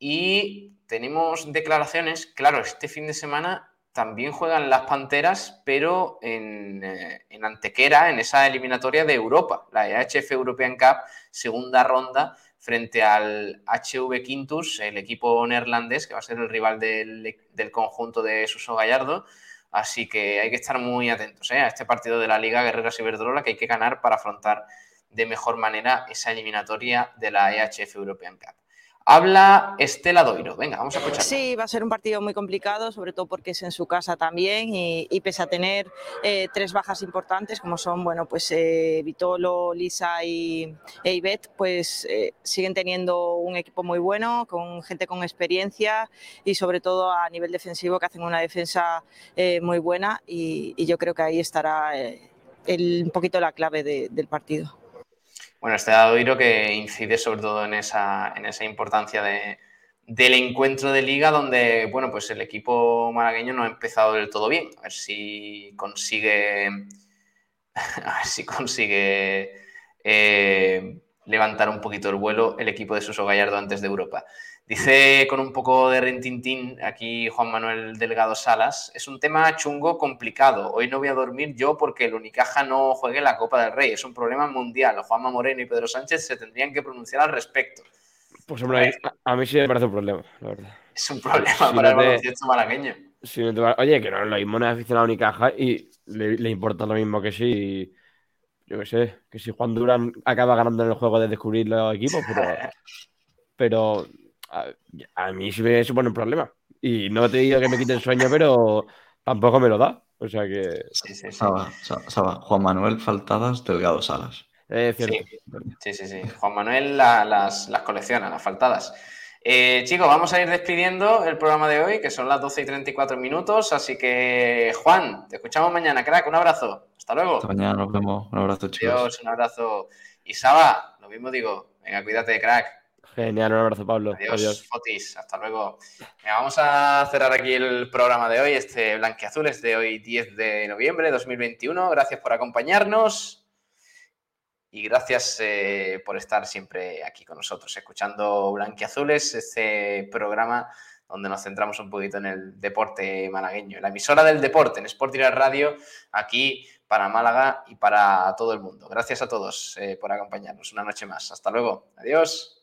Y tenemos declaraciones, claro, este fin de semana también juegan las Panteras, pero en, eh, en, Antequera, en esa eliminatoria de Europa, la EHF European Cup, segunda ronda, frente al HV Quintus, el equipo neerlandés, que va a ser el rival del, conjunto de Suso Gallardo. Así que hay que estar muy atentos ¿eh? a este partido de la Liga Guerreras Iberdrola que hay que ganar para afrontar de mejor manera esa eliminatoria de la EHF European Cup. Habla Estela Doiro. Venga, vamos a escuchar. Sí, va a ser un partido muy complicado, sobre todo porque es en su casa también y, pese a tener eh, tres bajas importantes como son, bueno, pues eh, Vitolo, Lisa y e Ivette, pues eh, siguen teniendo un equipo muy bueno, con gente con experiencia y sobre todo a nivel defensivo que hacen una defensa eh, muy buena y, yo creo que ahí estará el, un poquito la clave de, del partido. Bueno, este Dadoiro que incide sobre todo en esa, en esa importancia de, del encuentro de liga donde, bueno, pues el equipo malagueño no ha empezado del todo bien. A ver si consigue, a ver si consigue eh, levantar un poquito el vuelo el equipo de Suso Gallardo antes de Europa. Dice con un poco de rentintín aquí Juan Manuel Delgado Salas, es un tema chungo complicado. Hoy no voy a dormir yo porque el Unicaja no juegue la Copa del Rey. Es un problema mundial. Juanma Moreno y Pedro Sánchez se tendrían que pronunciar al respecto. Pues hombre, a, a mí sí me parece un problema, la verdad. Es un problema Si para no el te- baloncesto malagueño. si no te va- Oye, que no, lo mismo no es aficionado ni caja y le, le importa lo mismo que si, yo qué sé, que si Juan Durán acaba ganando en el juego de descubrir los equipos, pero, pero a, a mí sí me supone un problema. Y no te digo que me quite el sueño, pero tampoco me lo da. O sea que... Saba, Sa- Saba, Juan Manuel Faltadas, Delgado Salas. Es cierto. Sí, sí, sí. Juan Manuel la- las, las colecciona, las faltadas. Eh, chicos, vamos a ir despidiendo el programa de hoy, que son las 12 y 34 minutos. Así que, Juan, te escuchamos mañana, crack. Un abrazo. Hasta luego. Hasta mañana, nos vemos. Un abrazo, chicos. Adiós, un abrazo. Y Saba, lo mismo digo. Venga, cuídate, crack. Genial, un abrazo, Pablo. Adiós, Adiós. Fotis. Hasta luego. Vamos a cerrar aquí el programa de hoy, este Blanquiazules de hoy, 10 de noviembre de 2021. Gracias por acompañarnos y gracias eh, por estar siempre aquí con nosotros, escuchando Blanquiazules, este programa donde nos centramos un poquito en el deporte malagueño, la emisora del deporte, en Sport Direct Radio, aquí para Málaga y para todo el mundo. Gracias a todos eh, por acompañarnos una noche más. Hasta luego. Adiós.